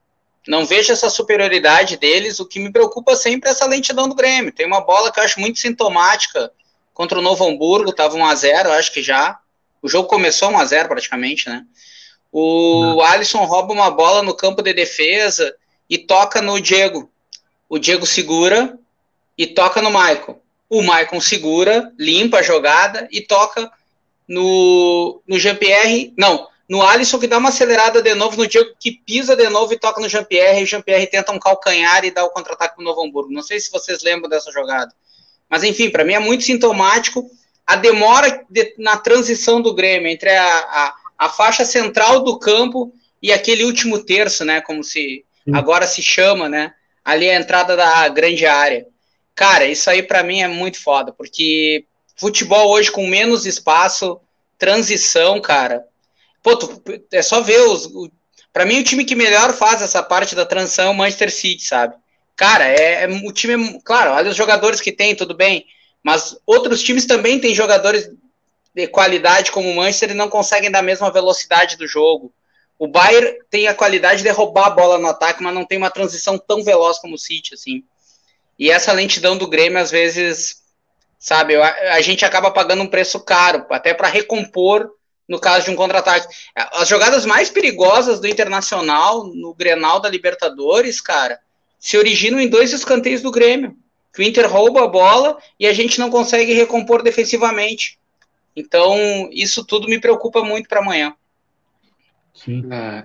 Não vejo essa superioridade deles. O que me preocupa sempre é essa lentidão do Grêmio. Tem uma bola que eu acho muito sintomática contra o Novo Hamburgo, tava 1 a 0 acho que já. O jogo começou 1 a 0 praticamente, né? O Não. Alisson rouba uma bola no campo de defesa e toca no Diego o Diego segura e toca no Maicon. O Maicon segura, limpa a jogada e toca no, no Jean-Pierre. Não, no Alisson que dá uma acelerada de novo, no Diego que pisa de novo e toca no Jean-Pierre. E o Jean-Pierre tenta um calcanhar e dá o contra-ataque pro Novo Hamburgo. Não sei se vocês lembram dessa jogada. Mas enfim, para mim é muito sintomático a demora de, na transição do Grêmio entre a, a, a, faixa central do campo e aquele último terço, né? Como se agora se chama, né? ali a entrada da grande área. Cara, isso aí para mim é muito foda, porque futebol hoje com menos espaço, transição, cara. Pô, tu, é só ver os. Para mim, o time que melhor faz essa parte da transição é o Manchester City, sabe? Cara, é, é o time. É, claro, olha os jogadores que tem, tudo bem. Mas outros times também têm jogadores de qualidade como o Manchester e não conseguem dar a mesma velocidade do jogo. O Bayern tem a qualidade de roubar a bola no ataque, mas não tem uma transição tão veloz como o City, assim. E essa lentidão do Grêmio, às vezes, sabe, a, a gente acaba pagando um preço caro, até para recompor no caso de um contra-ataque. As jogadas mais perigosas do Internacional no Grenal da Libertadores, cara, se originam em dois escanteios do Grêmio. Que o Inter rouba a bola e a gente não consegue recompor defensivamente. Então, isso tudo me preocupa muito para amanhã. Sim. É,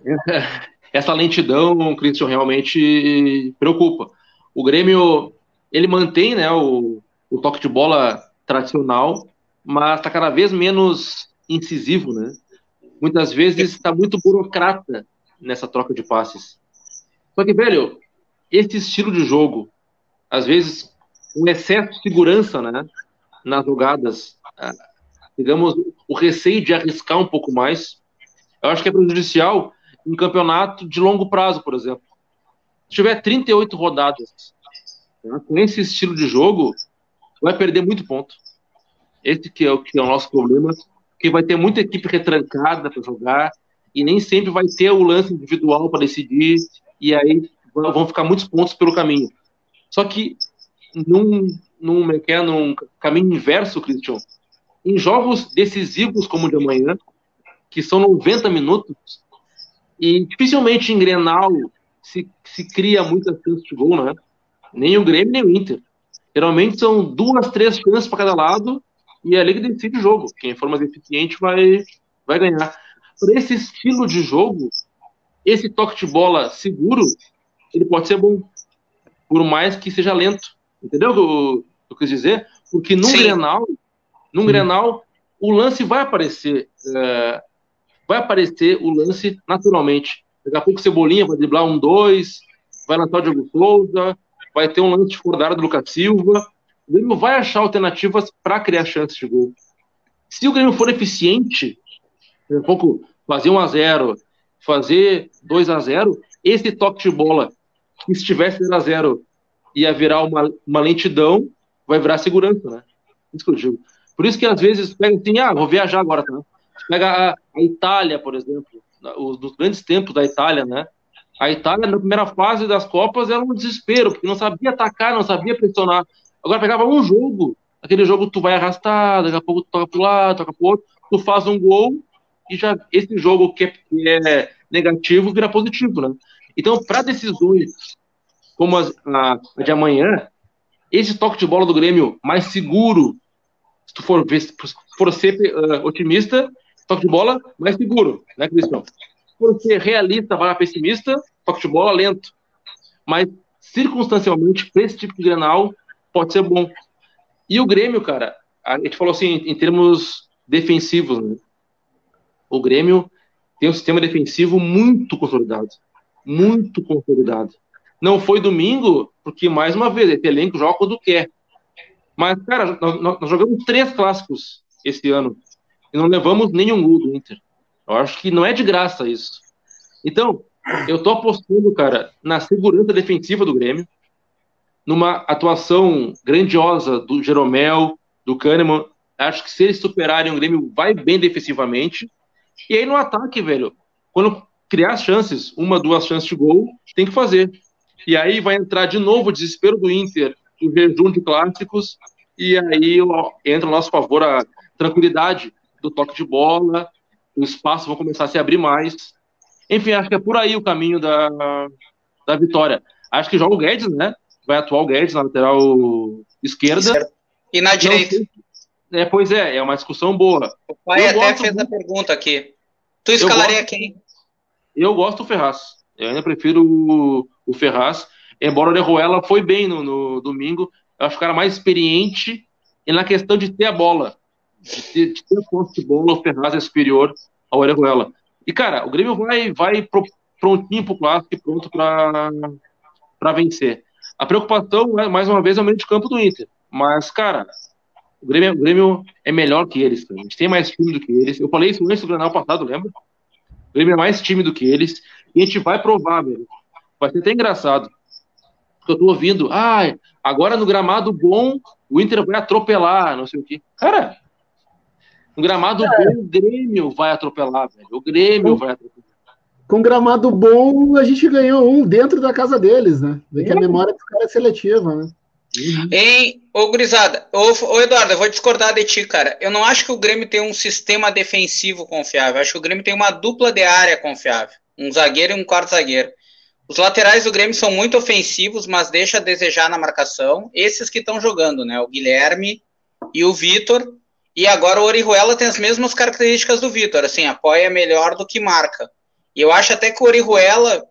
(laughs) essa lentidão, Christian, realmente preocupa. O Grêmio, ele mantém né, o, o toque de bola tradicional, mas está cada vez menos incisivo, né? Muitas vezes está muito burocrata nessa troca de passes. Só que, velho, esse estilo de jogo, às vezes, um excesso de segurança, né? Nas jogadas, ah, digamos, o receio de arriscar um pouco mais, eu acho que é prejudicial em campeonato de longo prazo, por exemplo. Se tiver 38 rodadas né, com esse estilo de jogo, vai perder muito ponto. Esse que é o que é o nosso problema, que vai ter muita equipe retrancada para jogar e nem sempre vai ter o lance individual para decidir e aí vão ficar muitos pontos pelo caminho. Só que num, num, é num caminho inverso, Christian, em jogos decisivos como o de amanhã, que são 90 minutos, e dificilmente em Grenal se, se cria muitas chances de gol, né? Nem o Grêmio, nem o Inter. Geralmente são duas, três chances para cada lado e é a liga decide o jogo. Quem for mais eficiente vai, vai ganhar. Por esse estilo de jogo, esse toque de bola seguro, ele pode ser bom, por mais que seja lento. Entendeu o que eu, eu quis dizer? Porque num Sim. Grenal, num Sim. Grenal, o lance vai aparecer, é, vai aparecer o lance naturalmente. Daqui a pouco Cebolinha vai driblar um dois, vai lançar o Diego Souza, vai ter um lance de fordada do Lucas Silva, o Grêmio vai achar alternativas para criar chances de gol. Se o Grêmio for eficiente, um pouco fazer 1 a 0 fazer 2 a 0 esse toque de bola, que estivesse 0 a 0 ia virar uma, uma lentidão, vai virar segurança, né? Isso que eu digo. Por isso que às vezes pega assim, ah, vou viajar agora, tá? Pega a, a Itália, por exemplo, os dos grandes tempos da Itália, né? A Itália, na primeira fase das Copas, era um desespero, porque não sabia atacar, não sabia pressionar. Agora pegava um jogo, aquele jogo tu vai arrastar, daqui a pouco tu toca pro lado, toca pro outro, tu faz um gol e já esse jogo que é, que é negativo vira positivo, né? Então, para decisões como as, a, a, de amanhã, esse toque de bola do Grêmio mais seguro, se tu for, se for ser uh, otimista, toque de bola mais seguro, né, Cristian? Se for ser realista, vai pessimista, toque de bola lento. Mas, circunstancialmente, para esse tipo de granal, pode ser bom. E o Grêmio, cara, a gente falou assim, em termos defensivos, né? O Grêmio tem um sistema defensivo muito consolidado. Muito consolidado. Não foi domingo, porque, mais uma vez, esse elenco joga quando quer. Mas, cara, nós, nós jogamos três clássicos esse ano e não levamos nenhum gol do Inter. Eu acho que não é de graça isso. Então, eu tô apostando, cara, na segurança defensiva do Grêmio numa atuação grandiosa do Jeromel, do Kahneman. Acho que se eles superarem o Grêmio, vai bem defensivamente. E aí no ataque, velho, quando criar chances, uma, duas chances de gol, tem que fazer. E aí vai entrar de novo o desespero do Inter, o jejum de clássicos, e aí entra no nosso favor a tranquilidade do toque de bola, o espaço vai começar a se abrir mais. Enfim, acho que é por aí o caminho da, da vitória. Acho que joga o Guedes, né? Vai atuar o Guedes na lateral esquerda. E na direita. É, pois é, é uma discussão boa. O pai eu até fez a pergunta aqui. Tu escalaria gosto, quem? Eu gosto do Ferraz. Eu ainda prefiro o, o Ferraz. Embora o Orejuela foi bem no, no, domingo, eu acho o cara mais experiente e na questão de ter a bola. De ter, de ter a posse de bola, o Ferraz é superior ao Orejuela. E, cara, o Grêmio vai, vai pro, prontinho pro clássico e pronto para vencer. A preocupação, né, mais uma vez, é o meio de campo do Inter. Mas, cara, o Grêmio, o Grêmio é melhor que eles. A gente tem mais time do que eles. Eu falei isso antes do Granal passado, lembra? O Grêmio é mais time do que eles. E a gente vai provar, velho. Vai ser até engraçado. Porque eu tô ouvindo, ah, agora no gramado bom o Inter vai atropelar, não sei o quê. Cara, um gramado é. bom, o Grêmio vai atropelar, velho. O Grêmio vai atropelar. Com gramado bom, a gente ganhou um dentro da casa deles, né? Vê que a memória dos caras é seletiva, né? Uhum. Hein, ô Gurizada, ô, ô Eduardo, eu vou discordar de ti, cara. Eu não acho que o Grêmio tem um sistema defensivo confiável. Eu acho que o Grêmio tem uma dupla de área confiável. Um zagueiro e um quarto zagueiro. Os laterais do Grêmio são muito ofensivos, mas deixa a desejar na marcação. Esses que estão jogando, né? O Guilherme e o Vitor. E agora o Orihuela tem as mesmas características do Vitor, assim, apoia melhor do que marca. E eu acho até que o Orihuela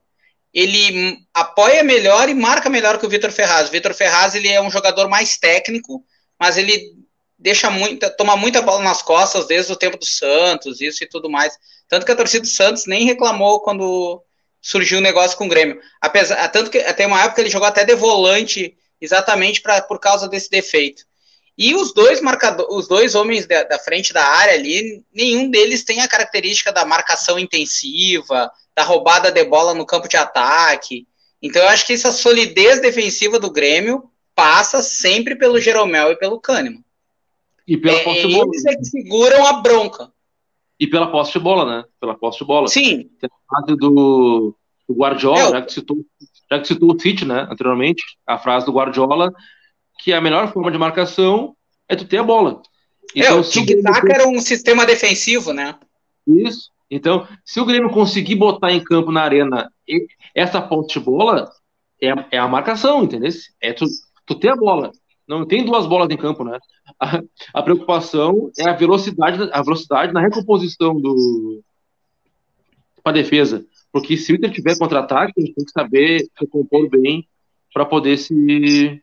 ele apoia melhor e marca melhor que o Vitor Ferraz. O Vitor Ferraz ele é um jogador mais técnico, mas ele deixa muita, toma muita bola nas costas desde o tempo do Santos, isso e tudo mais. Tanto que a torcida do Santos nem reclamou quando surgiu o negócio com o Grêmio. Apesar, tanto que até uma época ele jogou até de volante, exatamente pra, por causa desse defeito. E os dois marcadores, os dois homens da, da, frente da área ali, nenhum deles tem a característica da marcação intensiva, da roubada de bola no campo de ataque. Então eu acho que essa solidez defensiva do Grêmio passa sempre pelo Jeromel e pelo Kahneman. E pela é, posse de bola. Eles é que seguram a bronca. E pela posse de bola, né? Pela posse de bola. Sim. Tem a frase do, do Guardiola, é, já, que citou, já que citou o City, né, anteriormente, a frase do Guardiola, que a melhor forma de marcação é tu ter a bola. Então, é, o tic-tac era um sistema defensivo, né? Isso. Então, se o Grêmio conseguir botar em campo na arena essa ponte de bola, é, é a marcação, entendeu? É tu, tu ter a bola. Não tem duas bolas em campo, né? A, a preocupação é a velocidade, a velocidade na recomposição do para defesa. Porque se o Inter tiver contra-ataque, a gente tem que saber se compor bem para poder se,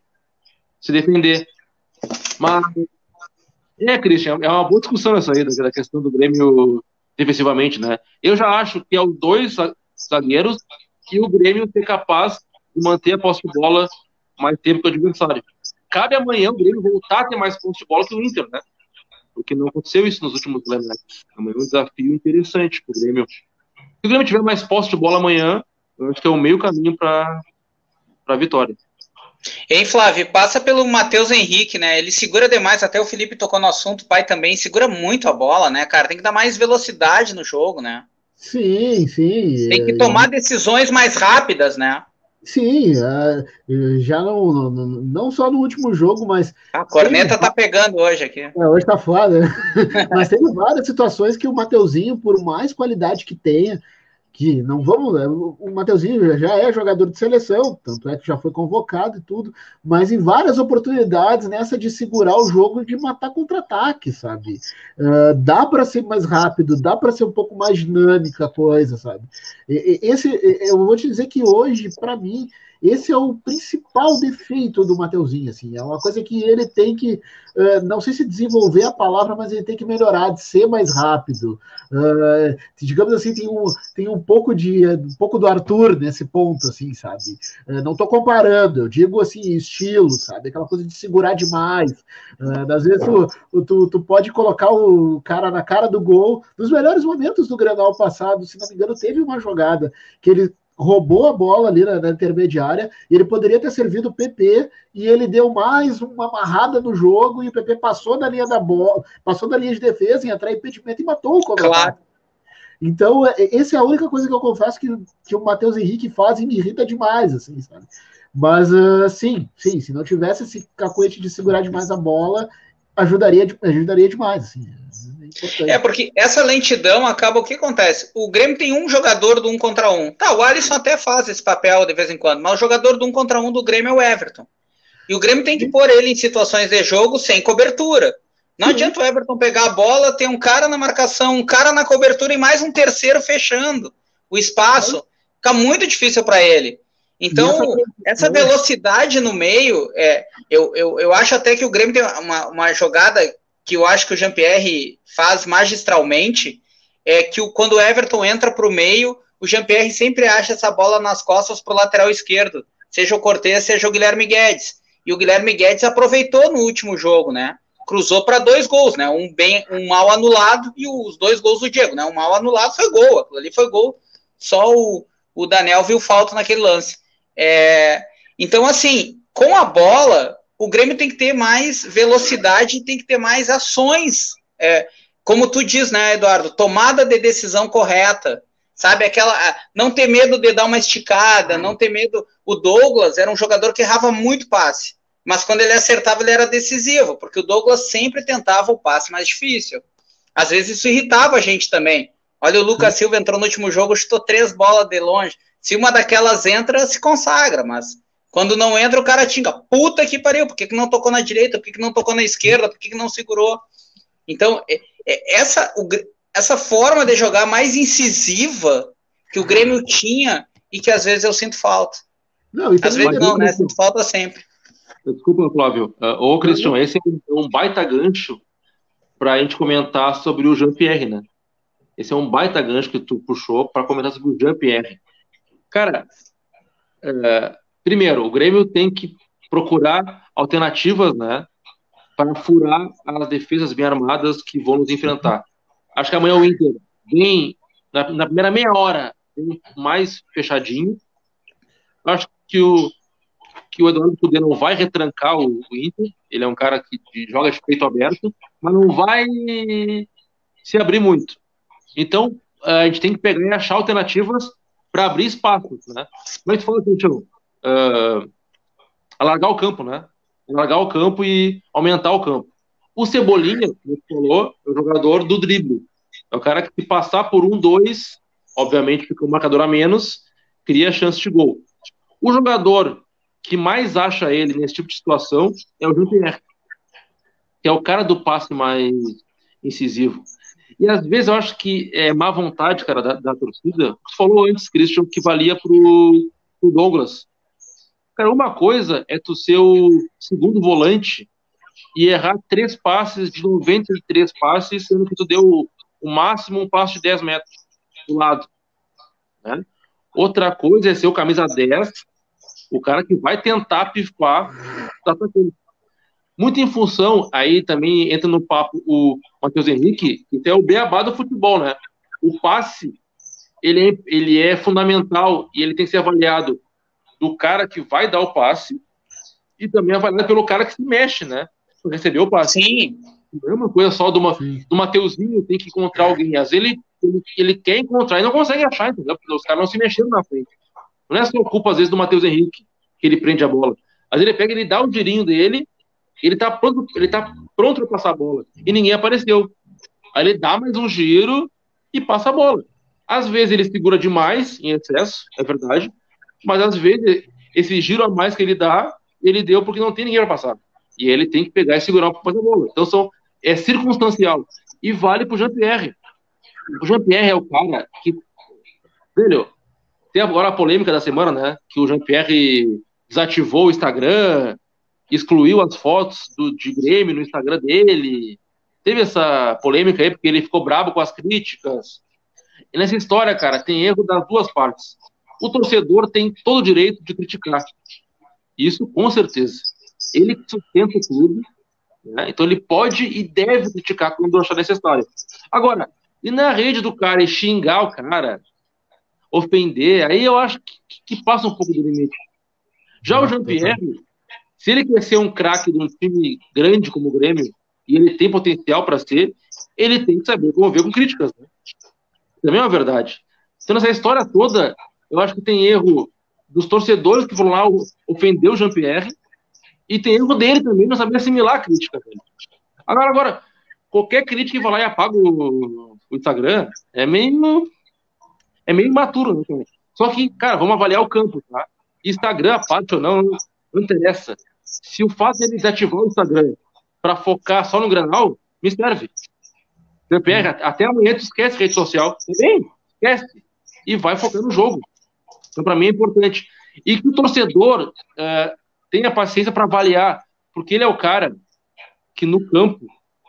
se defender. Mas é, Christian, é uma boa discussão essa aí, da questão do Grêmio defensivamente, né? Eu já acho que é os dois zagueiros que o Grêmio ser capaz de manter a posse de bola mais tempo que o adversário. Cabe amanhã o Grêmio voltar a ter mais pontos de bola que o Inter, né? Porque não aconteceu isso nos últimos anos. Né? Amanhã é um desafio interessante para o Grêmio. Se o Grêmio tiver mais posse de bola amanhã, eu acho que é o meio caminho para a vitória. Hein, Flávio, passa pelo Matheus Henrique, né? Ele segura demais, até o Felipe tocou no assunto, o pai também segura muito a bola, né, cara? Tem que dar mais velocidade no jogo, né? Sim, sim. Tem que tomar decisões mais rápidas, né? Sim, é, já não, não, não só no último jogo, mas. A corneta tá pegando hoje aqui. É, hoje tá foda. (laughs) mas tem várias situações que o Mateuzinho, por mais qualidade que tenha, que não vamos. Né, o Mateuzinho já é jogador de seleção, tanto é que já foi convocado e tudo, mas em várias oportunidades nessa de segurar o jogo de matar contra-ataque, sabe? Uh, dá para ser mais rápido, dá para ser um pouco mais dinâmica a coisa, sabe? E, esse, eu vou te dizer que hoje, para mim, esse é o principal defeito do Mateuzinho, assim, é uma coisa que ele tem que, uh, não sei se desenvolver a palavra, mas ele tem que melhorar, de ser mais rápido. Uh, digamos assim, tem um, tem um pouco de um pouco do Arthur nesse ponto, assim, sabe? Uh, não estou comparando, eu digo assim, estilo, sabe? Aquela coisa de segurar demais. às vezes tu, tu, tu pode colocar o cara na cara do gol. Nos melhores momentos do Granal passado, se não me engano, teve uma jogada que ele roubou a bola ali na, na, intermediária, ele poderia ter servido o PP, e ele deu mais uma amarrada no jogo, e o PP passou da linha da bola, passou da linha de defesa, em entrar impedimento e matou o Covarrubias. Claro. Então, é, essa é a única coisa que eu confesso que, que o Matheus Henrique faz e me irrita demais, assim, sabe? Mas, uh, sim, sim, se não tivesse esse cacuete de segurar demais a bola, ajudaria, ajudaria demais, assim. É porque essa lentidão acaba o que acontece? O Grêmio tem um jogador do um contra um. Tá, o Alisson até faz esse papel de vez em quando, mas o jogador do um contra um do Grêmio é o Everton. E o Grêmio tem que pôr ele em situações de jogo sem cobertura. Não adianta o Everton pegar a bola, ter um cara na marcação, um cara na cobertura e mais um terceiro fechando o espaço. Fica muito difícil para ele. Então, essa velocidade no meio, é, eu, eu, eu acho até que o Grêmio tem uma, uma jogada que eu acho que o Jean-Pierre faz magistralmente, é que o, quando o Everton entra para o meio, o Jean-Pierre sempre acha essa bola nas costas para o lateral esquerdo, seja o Cortez, seja o Guilherme Guedes. E o Guilherme Guedes aproveitou no último jogo, né? Cruzou para dois gols, né? Um bem, um mal anulado e os dois gols do Diego, né? Um mal anulado foi gol, aquilo ali foi gol. Só o, o Daniel viu falta naquele lance. É, então, assim, com a bola, o Grêmio tem que ter mais velocidade, tem que ter mais ações. É, como tu diz, né, Eduardo? Tomada de decisão correta. Sabe, aquela. Não ter medo de dar uma esticada, não ter medo. O Douglas era um jogador que errava muito passe. Mas quando ele acertava, ele era decisivo, porque o Douglas sempre tentava o passe mais difícil. Às vezes isso irritava a gente também. Olha, o Lucas Silva entrou no último jogo, chutou três bolas de longe. Se uma daquelas entra, se consagra, mas quando não entra, o cara tinga. Puta que pariu, por que, que não tocou na direita? Por que, que não tocou na esquerda? Por que, que não segurou? Então, é, é, essa, o, essa forma de jogar mais incisiva que o Grêmio tinha e que às vezes eu sinto falta. Não, às vezes não, né? Sinto falta sempre. Desculpa, Flávio. Uh, ô, Cristian, esse é um baita gancho para a gente comentar sobre o Jean-Pierre, né? Esse é um baita gancho que tu puxou para comentar sobre o Jean-Pierre. Cara, é, primeiro, o Grêmio tem que procurar alternativas, né, para furar as defesas bem armadas que vão nos enfrentar. Acho que amanhã o Inter vem, na, na primeira meia hora, mais fechadinho. Acho que o, que o Eduardo Cudê não vai retrancar o, o, Inter. Ele é um cara que joga de peito aberto, mas não vai se abrir muito. Então, a gente tem que pegar e achar alternativas para abrir espaços, né? Que fala assim, tio? Uh, alargar o campo, né? Alargar o campo e aumentar o campo. O Cebolinha, como falou, é o jogador do drible. É o cara que se passar por um, dois, obviamente fica um marcador a menos, cria chance de gol. O jogador que mais acha ele nesse tipo de situação é o Jean-Pierre, que é o cara do passe mais incisivo. E às vezes eu acho que é má vontade, cara, da, da torcida. Você falou antes, Christian, que valia pro, pro Douglas. Cara, uma coisa é tu ser o segundo volante e errar três passes de 93 passes, sendo que tu deu o máximo um passo de 10 metros do lado. Né? Outra coisa é ser o camisa 10, o cara que vai tentar pifar tá atacando muito em função, aí também entra no papo o Matheus Henrique, que é o beabá do futebol, né? O passe, ele é, ele é fundamental e ele tem que ser avaliado do cara que vai dar o passe e também avaliado pelo cara que se mexe, né? Recebeu o passe. Sim. Não é uma coisa só do, do Mateuzinho, tem que encontrar alguém. Às vezes ele, ele, ele quer encontrar e não consegue achar, entendeu? Porque os caras não se mexeram na frente. Não é só culpa, às vezes, do Matheus Henrique, que ele prende a bola. Às vezes ele pega, ele dá o girinho dele ele tá pronto, ele tá pronto para passar a bola. E ninguém apareceu. Aí ele dá mais um giro e passa a bola. Às vezes ele segura demais, em excesso, é verdade. Mas às vezes esse giro a mais que ele dá, ele deu porque não tem ninguém para passar. E ele tem que pegar e segurar para passar a bola. Então são, é circunstancial. E vale pro Jean-Pierre. O Jean-Pierre é o cara que. Velho, tem agora a polêmica da semana, né? Que o Jean-Pierre desativou o Instagram, excluiu as fotos do, de Grêmio no Instagram dele. Teve essa polêmica aí, porque ele ficou bravo com as críticas. E nessa história, cara, tem erro das duas partes. O torcedor tem todo o direito de criticar. Isso, com certeza. Ele sustenta o clube, né? então ele pode e deve criticar quando achar necessário. Agora, e na rede do cara e xingar o cara, ofender, aí eu acho que, que passa um pouco do limite. Já o Jean-Pierre, se ele quer ser um craque de um time grande como o Grêmio, e ele tem potencial para ser, ele tem que saber conviver com críticas. Né? Também é uma verdade. Então, nessa história toda, eu acho que tem erro dos torcedores que foram lá ofender o Jean-Pierre, e tem erro dele também não saber assimilar a crítica. Dele. Agora, agora, qualquer crítica que vai lá e apaga o, o Instagram é meio. É meio imaturo, né? Só que, cara, vamos avaliar o campo, tá? Instagram, parte ou não, não interessa. Se o fato de ele desativar o Instagram para focar só no Granal, me serve. PPR, até amanhã tu esquece rede social. Bem, esquece. E vai focar no jogo. Então, para mim é importante. E que o torcedor uh, tenha paciência para avaliar, porque ele é o cara que no campo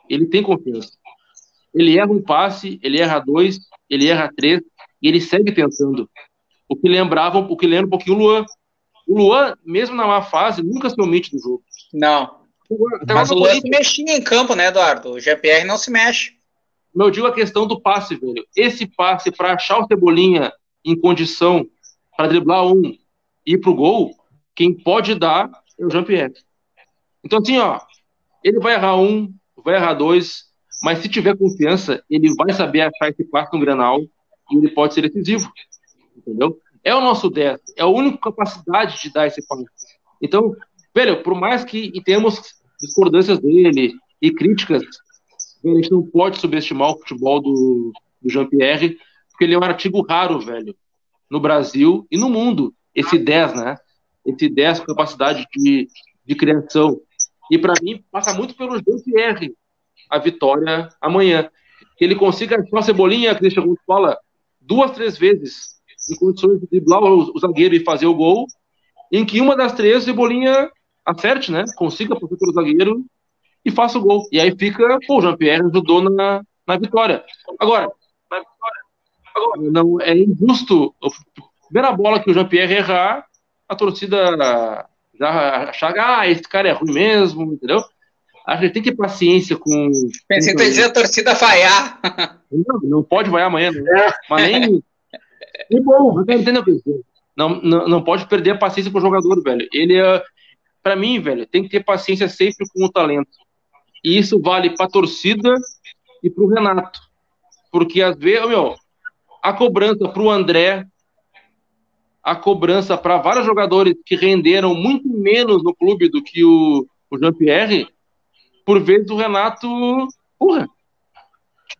ele tem confiança. Ele erra um passe, ele erra dois, ele erra três, e ele segue tentando. O que lembrava, o que lembra um pouquinho o Luan. O Luan, mesmo na má fase, nunca se omite do jogo. Não. Então, Mas o Luan se mexia em campo, né, Eduardo? O GPR não se mexe. Eu digo a questão do passe, velho. Esse passe para achar o Cebolinha em condição para driblar um e ir pro gol, quem pode dar é o Jean-Pierre. Então, assim, ó, ele vai errar um, vai errar dois, mas se tiver confiança, ele vai saber achar esse passo no Granal e ele pode ser decisivo. Entendeu? É o nosso 10, é a única capacidade de dar esse passo. Então, velho, por mais que temos discordâncias dele e críticas, a gente não pode subestimar o futebol do, do Jean-Pierre, porque ele é um artigo raro, velho, no Brasil e no mundo. Esse 10, né? Esse 10 com capacidade de, de criação. E para mim, passa muito pelo Jean-Pierre a vitória amanhã. Que ele consiga achar a cebolinha, Cristian Gonçalves fala, duas, três vezes, em condições de driblar o, o zagueiro e fazer o gol, em que uma das três, Cebolinha acerte, né? Consiga passar pelo zagueiro e faça o gol. E aí fica, pô, o Jean-Pierre ajudou na, na vitória. Agora, na vitória, agora, não é injusto. A primeira bola que o Jean-Pierre errar, a torcida já achar, ah, esse cara é ruim mesmo, entendeu? A gente tem que ter paciência com. Pensei que dizer a torcida vaiar. (laughs) Não, não pode vaiar amanhã, né? Mas nem. (laughs) É bom, entendeu? Não, não, não pode perder a paciência com o jogador, velho. Ele é. Pra mim, velho, tem que ter paciência sempre com o talento. E isso vale pra torcida e pro Renato. Porque às vezes, meu, a cobrança pro André, a cobrança para vários jogadores que renderam muito menos no clube do que o, o Jean-Pierre, por vezes o Renato. Porra!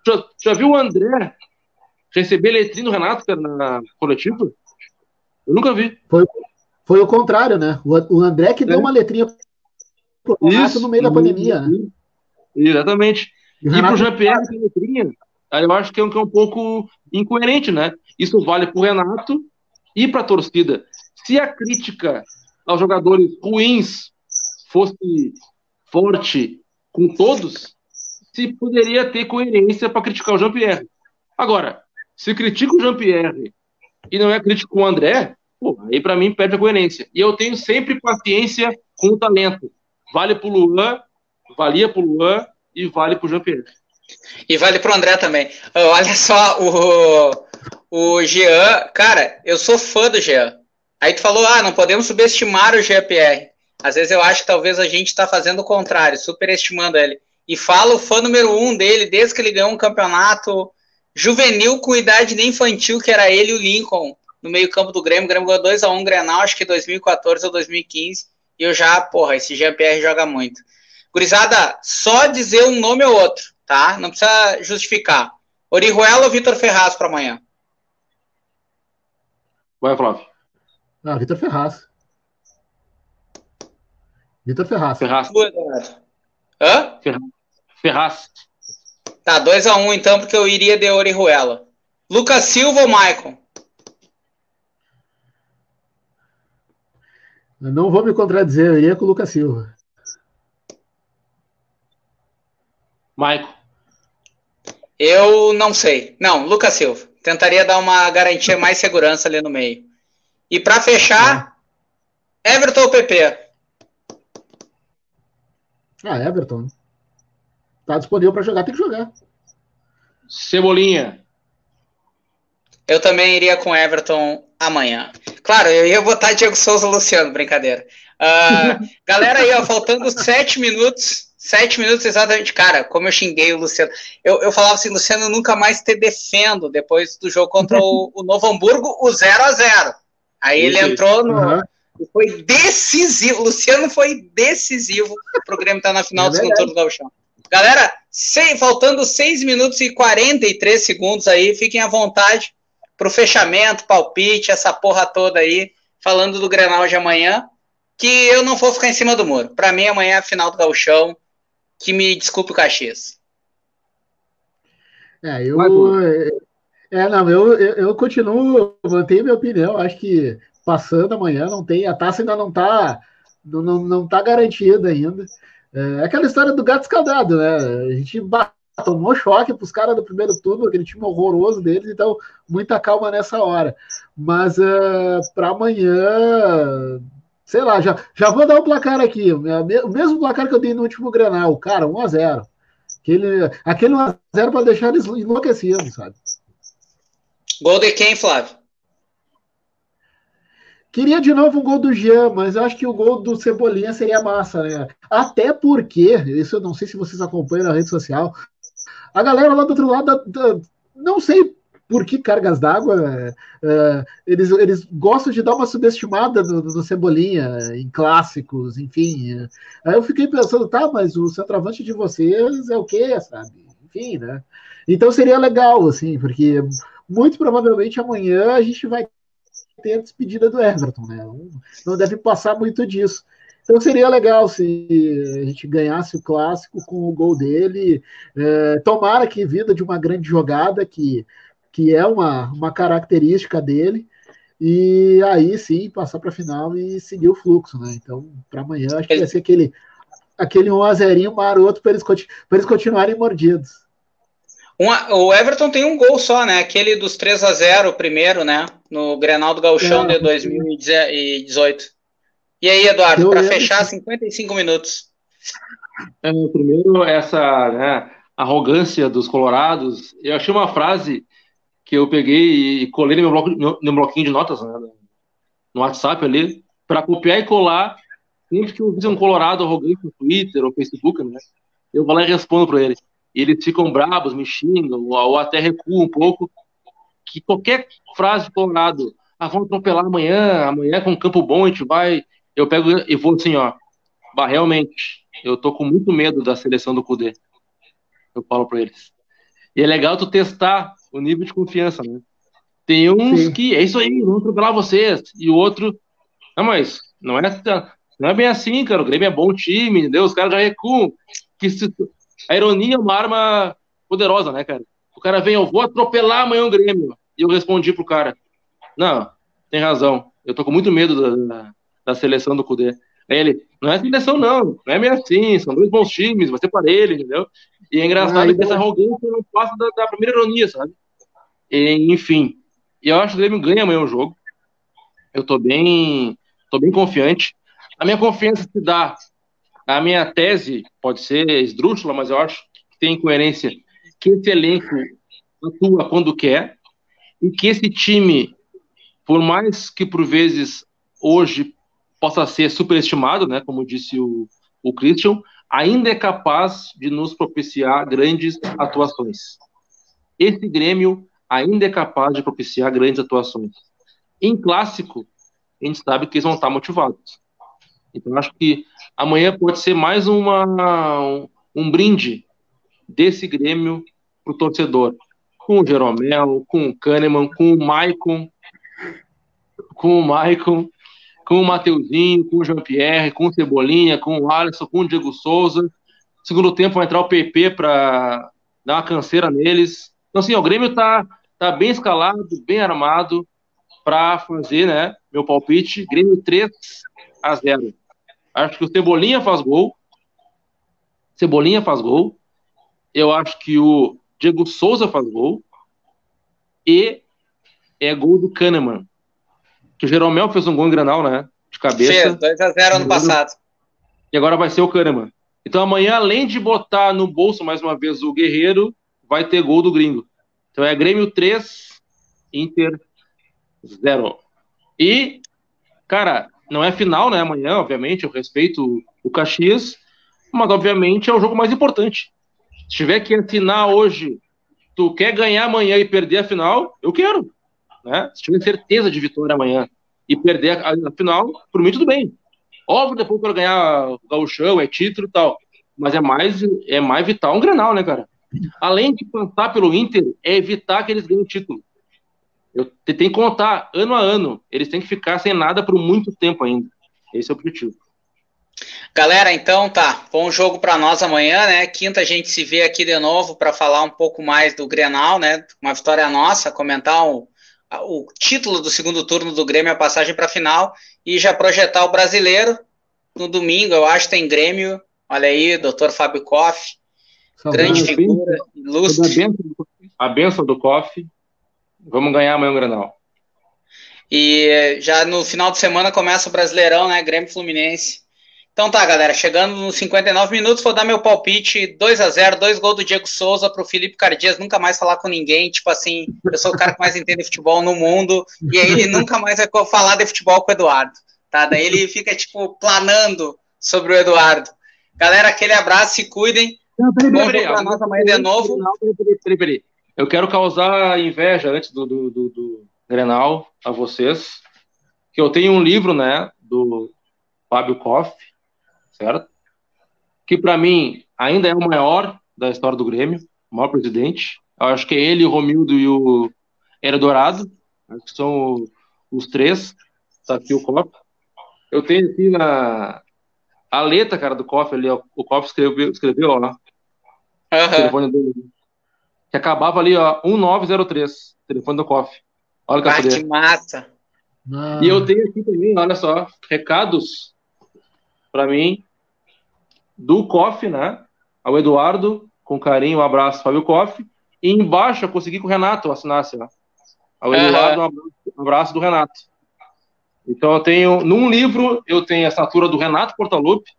Já, já viu o André receber letrinha do Renato, cara, na coletiva? Eu nunca vi. Foi, foi o contrário, né? O, André que é. deu uma letrinha pro Renato Isso, no meio da pandemia, né? Exatamente. E, e pro Jean-Pierre tem letrinha, eu acho que é, um, que é um pouco incoerente, né? Isso vale pro Renato e pra torcida. Se a crítica aos jogadores ruins fosse forte com todos, se poderia ter coerência para criticar o Jean-Pierre. Agora, se critica o Jean-Pierre e não é crítico com o André, pô, aí para mim perde a coerência. E eu tenho sempre paciência com o talento. Vale pro Luan, valia pro Luan e vale pro Jean-Pierre. E vale pro André também. Olha só, o, o Jean, cara, eu sou fã do Jean. Aí tu falou, ah, não podemos subestimar o Jean-Pierre. Às vezes eu acho que talvez a gente está fazendo o contrário, superestimando ele. E fala o fã número um dele, desde que ele ganhou um campeonato juvenil com idade nem infantil, que era ele e o Lincoln, no meio-campo do Grêmio. O Grêmio ganhou 2x1 Grenal, acho que 2014 ou 2015. E eu já, porra, esse Jean-Pierre joga muito. Gurizada, só dizer um nome ou outro, tá? Não precisa justificar. Orihuela ou Vitor Ferraz para amanhã? Vai, Flávio. Ah, Vitor Ferraz. Vitor Ferraz. Ferraz. Hã? Ferraz. Tá, 2x1 um, então, porque eu iria de Orihuela. Lucas Silva ou Maicon? Eu não vou me contradizer, eu iria com o Lucas Silva. Maicon. Eu não sei. Não, Lucas Silva. Tentaria dar uma garantia mais segurança ali no meio. E para fechar, é. Everton ou PP? Ah, Everton. Tá disponível para jogar, tem que jogar. Cebolinha. Eu também iria com Everton amanhã. Claro, eu ia votar Diego Souza Luciano, brincadeira. Uh, (laughs) galera aí, ó, faltando sete minutos. Sete minutos exatamente. Cara, como eu xinguei o Luciano. Eu, eu falava assim, Luciano, nunca mais te defendo depois do jogo contra o, (laughs) o Novo Hamburgo, o 0 a 0 Aí ele entrou no. Uhum. Foi decisivo. Luciano foi decisivo para o Grêmio estar tá na final é do segundo turno do Gauchão. Galera, sem, faltando 6 minutos e 43 segundos aí, fiquem à vontade para o fechamento, palpite, essa porra toda aí, falando do Grenal de amanhã, que eu não vou ficar em cima do muro. Para mim, amanhã é a final do Gauchão, que me desculpe o Caxias. É, eu. É, não, eu, eu, eu continuo, mantenho minha opinião. Acho que passando amanhã não tem, a taça ainda não está não, não, não tá garantida ainda. É aquela história do gato escaldado, né? A gente tomou choque para os caras do primeiro turno, aquele time horroroso deles, então muita calma nessa hora. Mas uh, é, para amanhã, sei lá, já, já vou dar um placar aqui, o mesmo placar que eu dei no último Grenal, cara, 1 a 0 Aquele, aquele 1 a 0 para deixar eles enlouquecidos, sabe? Gol de quem, Flávio? Queria de novo um gol do Jean, mas acho que o gol do Cebolinha seria massa, né? Até porque, isso eu não sei se vocês acompanham na rede social, a galera lá do outro lado, não sei por que cargas d'água, é, é, eles, eles gostam de dar uma subestimada no, no, Cebolinha, em clássicos, enfim. É. Aí eu fiquei pensando, tá, mas o centroavante de vocês é o quê, sabe? Enfim, né? Então seria legal, assim, porque muito provavelmente amanhã a gente vai ter a despedida do Everton, né? Não deve passar muito disso. Então seria legal se a gente ganhasse o clássico com o gol dele. É, tomara que vida de uma grande jogada, que, que é uma, uma característica dele. E aí sim passar para a final e seguir o fluxo, né? Então, para amanhã, acho que vai ser aquele, aquele 1 a 0 maroto para eles, eles continuarem mordidos. Uma, o Everton tem um gol só, né? Aquele dos 3 a 0 primeiro, né? No Grenal do Gauchão é, de 2018. E aí, Eduardo, para fechar 55 minutos. É, primeiro, essa né, arrogância dos colorados. Eu achei uma frase que eu peguei e colei no meu, bloco, bloquinho de notas, né, no WhatsApp ali, para copiar e colar sempre que eu vi um colorado arrogante no Twitter ou Facebook, né? Eu vou lá e respondo para ele e eles ficam bravos, me xingam, ou até recuam um pouco, que qualquer frase Colorado, ah, vamos atropelar amanhã, amanhã com um campo bom a gente vai, eu pego e vou assim, ó, bah, realmente, eu tô com muito medo da seleção do Cudê. Eu falo para eles. E é legal tu testar o nível de confiança, né? Tem uns Sim. que é isso aí, vamos atropelar vocês, e o outro, não, mas não é, não é bem assim, cara, o Grêmio é bom time, entendeu? Os caras já recuam. Que se, a ironia é uma arma poderosa, né, cara? O cara vem, eu vou atropelar amanhã o Grêmio. E eu respondi pro cara, não, tem razão. Eu tô com muito medo da, da seleção do Cudê. Aí ele, não é seleção não, não é meio assim, são dois bons times, vai ser parelho, entendeu? E é engraçado que essa arrogância não passa da, da, primeira ironia, sabe? E, enfim, eu acho que o Grêmio ganha amanhã o jogo. Eu tô bem, tô bem confiante. A minha confiança se dá a minha tese pode ser esdrúxula, mas eu acho que tem coerência que esse elenco atua quando quer e que esse time, por mais que por vezes hoje possa ser superestimado, né, como disse o, o Christian, ainda é capaz de nos propiciar grandes atuações. Esse Grêmio ainda é capaz de propiciar grandes atuações. Em clássico, a gente sabe que eles vão estar motivados. Então, acho que amanhã pode ser mais uma, um, um brinde desse Grêmio para o torcedor. Com o Jeromel, com o Kahneman, com o Maicon, com o Maicon, com o Mateuzinho, com o Jean-Pierre, com o Cebolinha, com o Alisson, com o Diego Souza. Segundo tempo vai entrar o PP para dar uma canseira neles. Então, assim, o Grêmio está tá bem escalado, bem armado para fazer, né, meu palpite, Grêmio 3 a 0. Acho que o Cebolinha faz gol. Cebolinha faz gol. Eu acho que o Diego Souza faz gol. E é gol do Kahneman. Que o Jeromel fez um gol em Granal, né? De cabeça. Fez, 2x0 ano passado. E agora vai ser o Kahneman. Então amanhã, além de botar no bolso mais uma vez o Guerreiro, vai ter gol do Gringo. Então é Grêmio 3, Inter 0. E, cara, não é final, né? Amanhã, obviamente, eu respeito o Caxias, mas obviamente é o jogo mais importante. Se tiver que assinar hoje, tu quer ganhar amanhã e perder a final, eu quero. Né? Se tiver certeza de vitória amanhã e perder a, a final, por mim tudo bem. Óbvio, depois para ganhar o gauchão, é título e tal. Mas é mais, é mais vital um Grenal, né, cara? Além de plantar pelo Inter, é evitar que eles ganhem título. Eu tem que contar ano a ano. Eles têm que ficar sem nada por muito tempo ainda. Esse é o objetivo. Galera, então tá. Bom jogo para nós amanhã, né? Quinta a gente se vê aqui de novo para falar um pouco mais do Grenal, né? Uma vitória nossa, comentar o, o título do segundo turno do Grêmio, a passagem para a final e já projetar o brasileiro. No domingo, eu acho, tem Grêmio. Olha aí, doutor Fábio Koff, grande figura, ilustre. A benção do Koff. Vamos ganhar amanhã o Granal. E já no final de semana começa o Brasileirão, né? Grêmio Fluminense. Então tá, galera, chegando nos 59 minutos, vou dar meu palpite 2 a 0 dois gols do Diego Souza pro Felipe Cardias nunca mais falar com ninguém, tipo assim, eu sou o cara que mais (laughs) entende futebol no mundo, e aí ele nunca mais vai falar de futebol com o Eduardo, tá? Daí ele fica, tipo, planando sobre o Eduardo. Galera, aquele abraço, se cuidem. Não, peraí, peraí, peraí, pra nós amanhã de novo. Peraí, peraí, Eu quero causar inveja antes do, do, do, do Grenal a vocês, que eu tenho um livro, né, do Fábio Koff, certo? Que para mim ainda é o maior da história do Grêmio, o maior presidente. Eu acho que é ele, o Romildo e o Era Dourado, acho que são os três. Tá aqui o copo. Eu tenho aqui na a letra, cara, do Koff ali, ó, o Koff escreveu, escreveu ó, uhum. telefone dele, que acabava ali, ó, 1903, telefone do Koff. Olha que, ah, que massa! E eu tenho aqui também, olha só, recados para mim do Koff, né? Ao Eduardo, com carinho, um abraço, Fábio Koff. E embaixo eu consegui que o Renato assinasse, ó. Ao Eduardo, um abraço, um abraço do Renato. Então eu tenho, num livro, eu tenho a assinatura do Renato Portaluppi,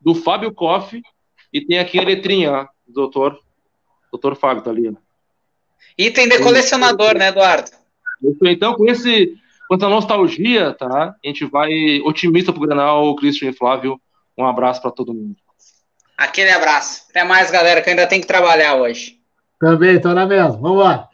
do Fábio Koff, e tem aqui a letrinha, ó, do doutor, doutor Fábio, tá ali. Ó. Item de colecionador, né, Eduardo? Então, com esse, com essa nostalgia, tá? A gente vai otimista pro Granal, Christian e Flávio. Um abraço para todo mundo. Aquele abraço. Até mais, galera, que ainda tem que trabalhar hoje. Também, tô na mesma. Vamos lá.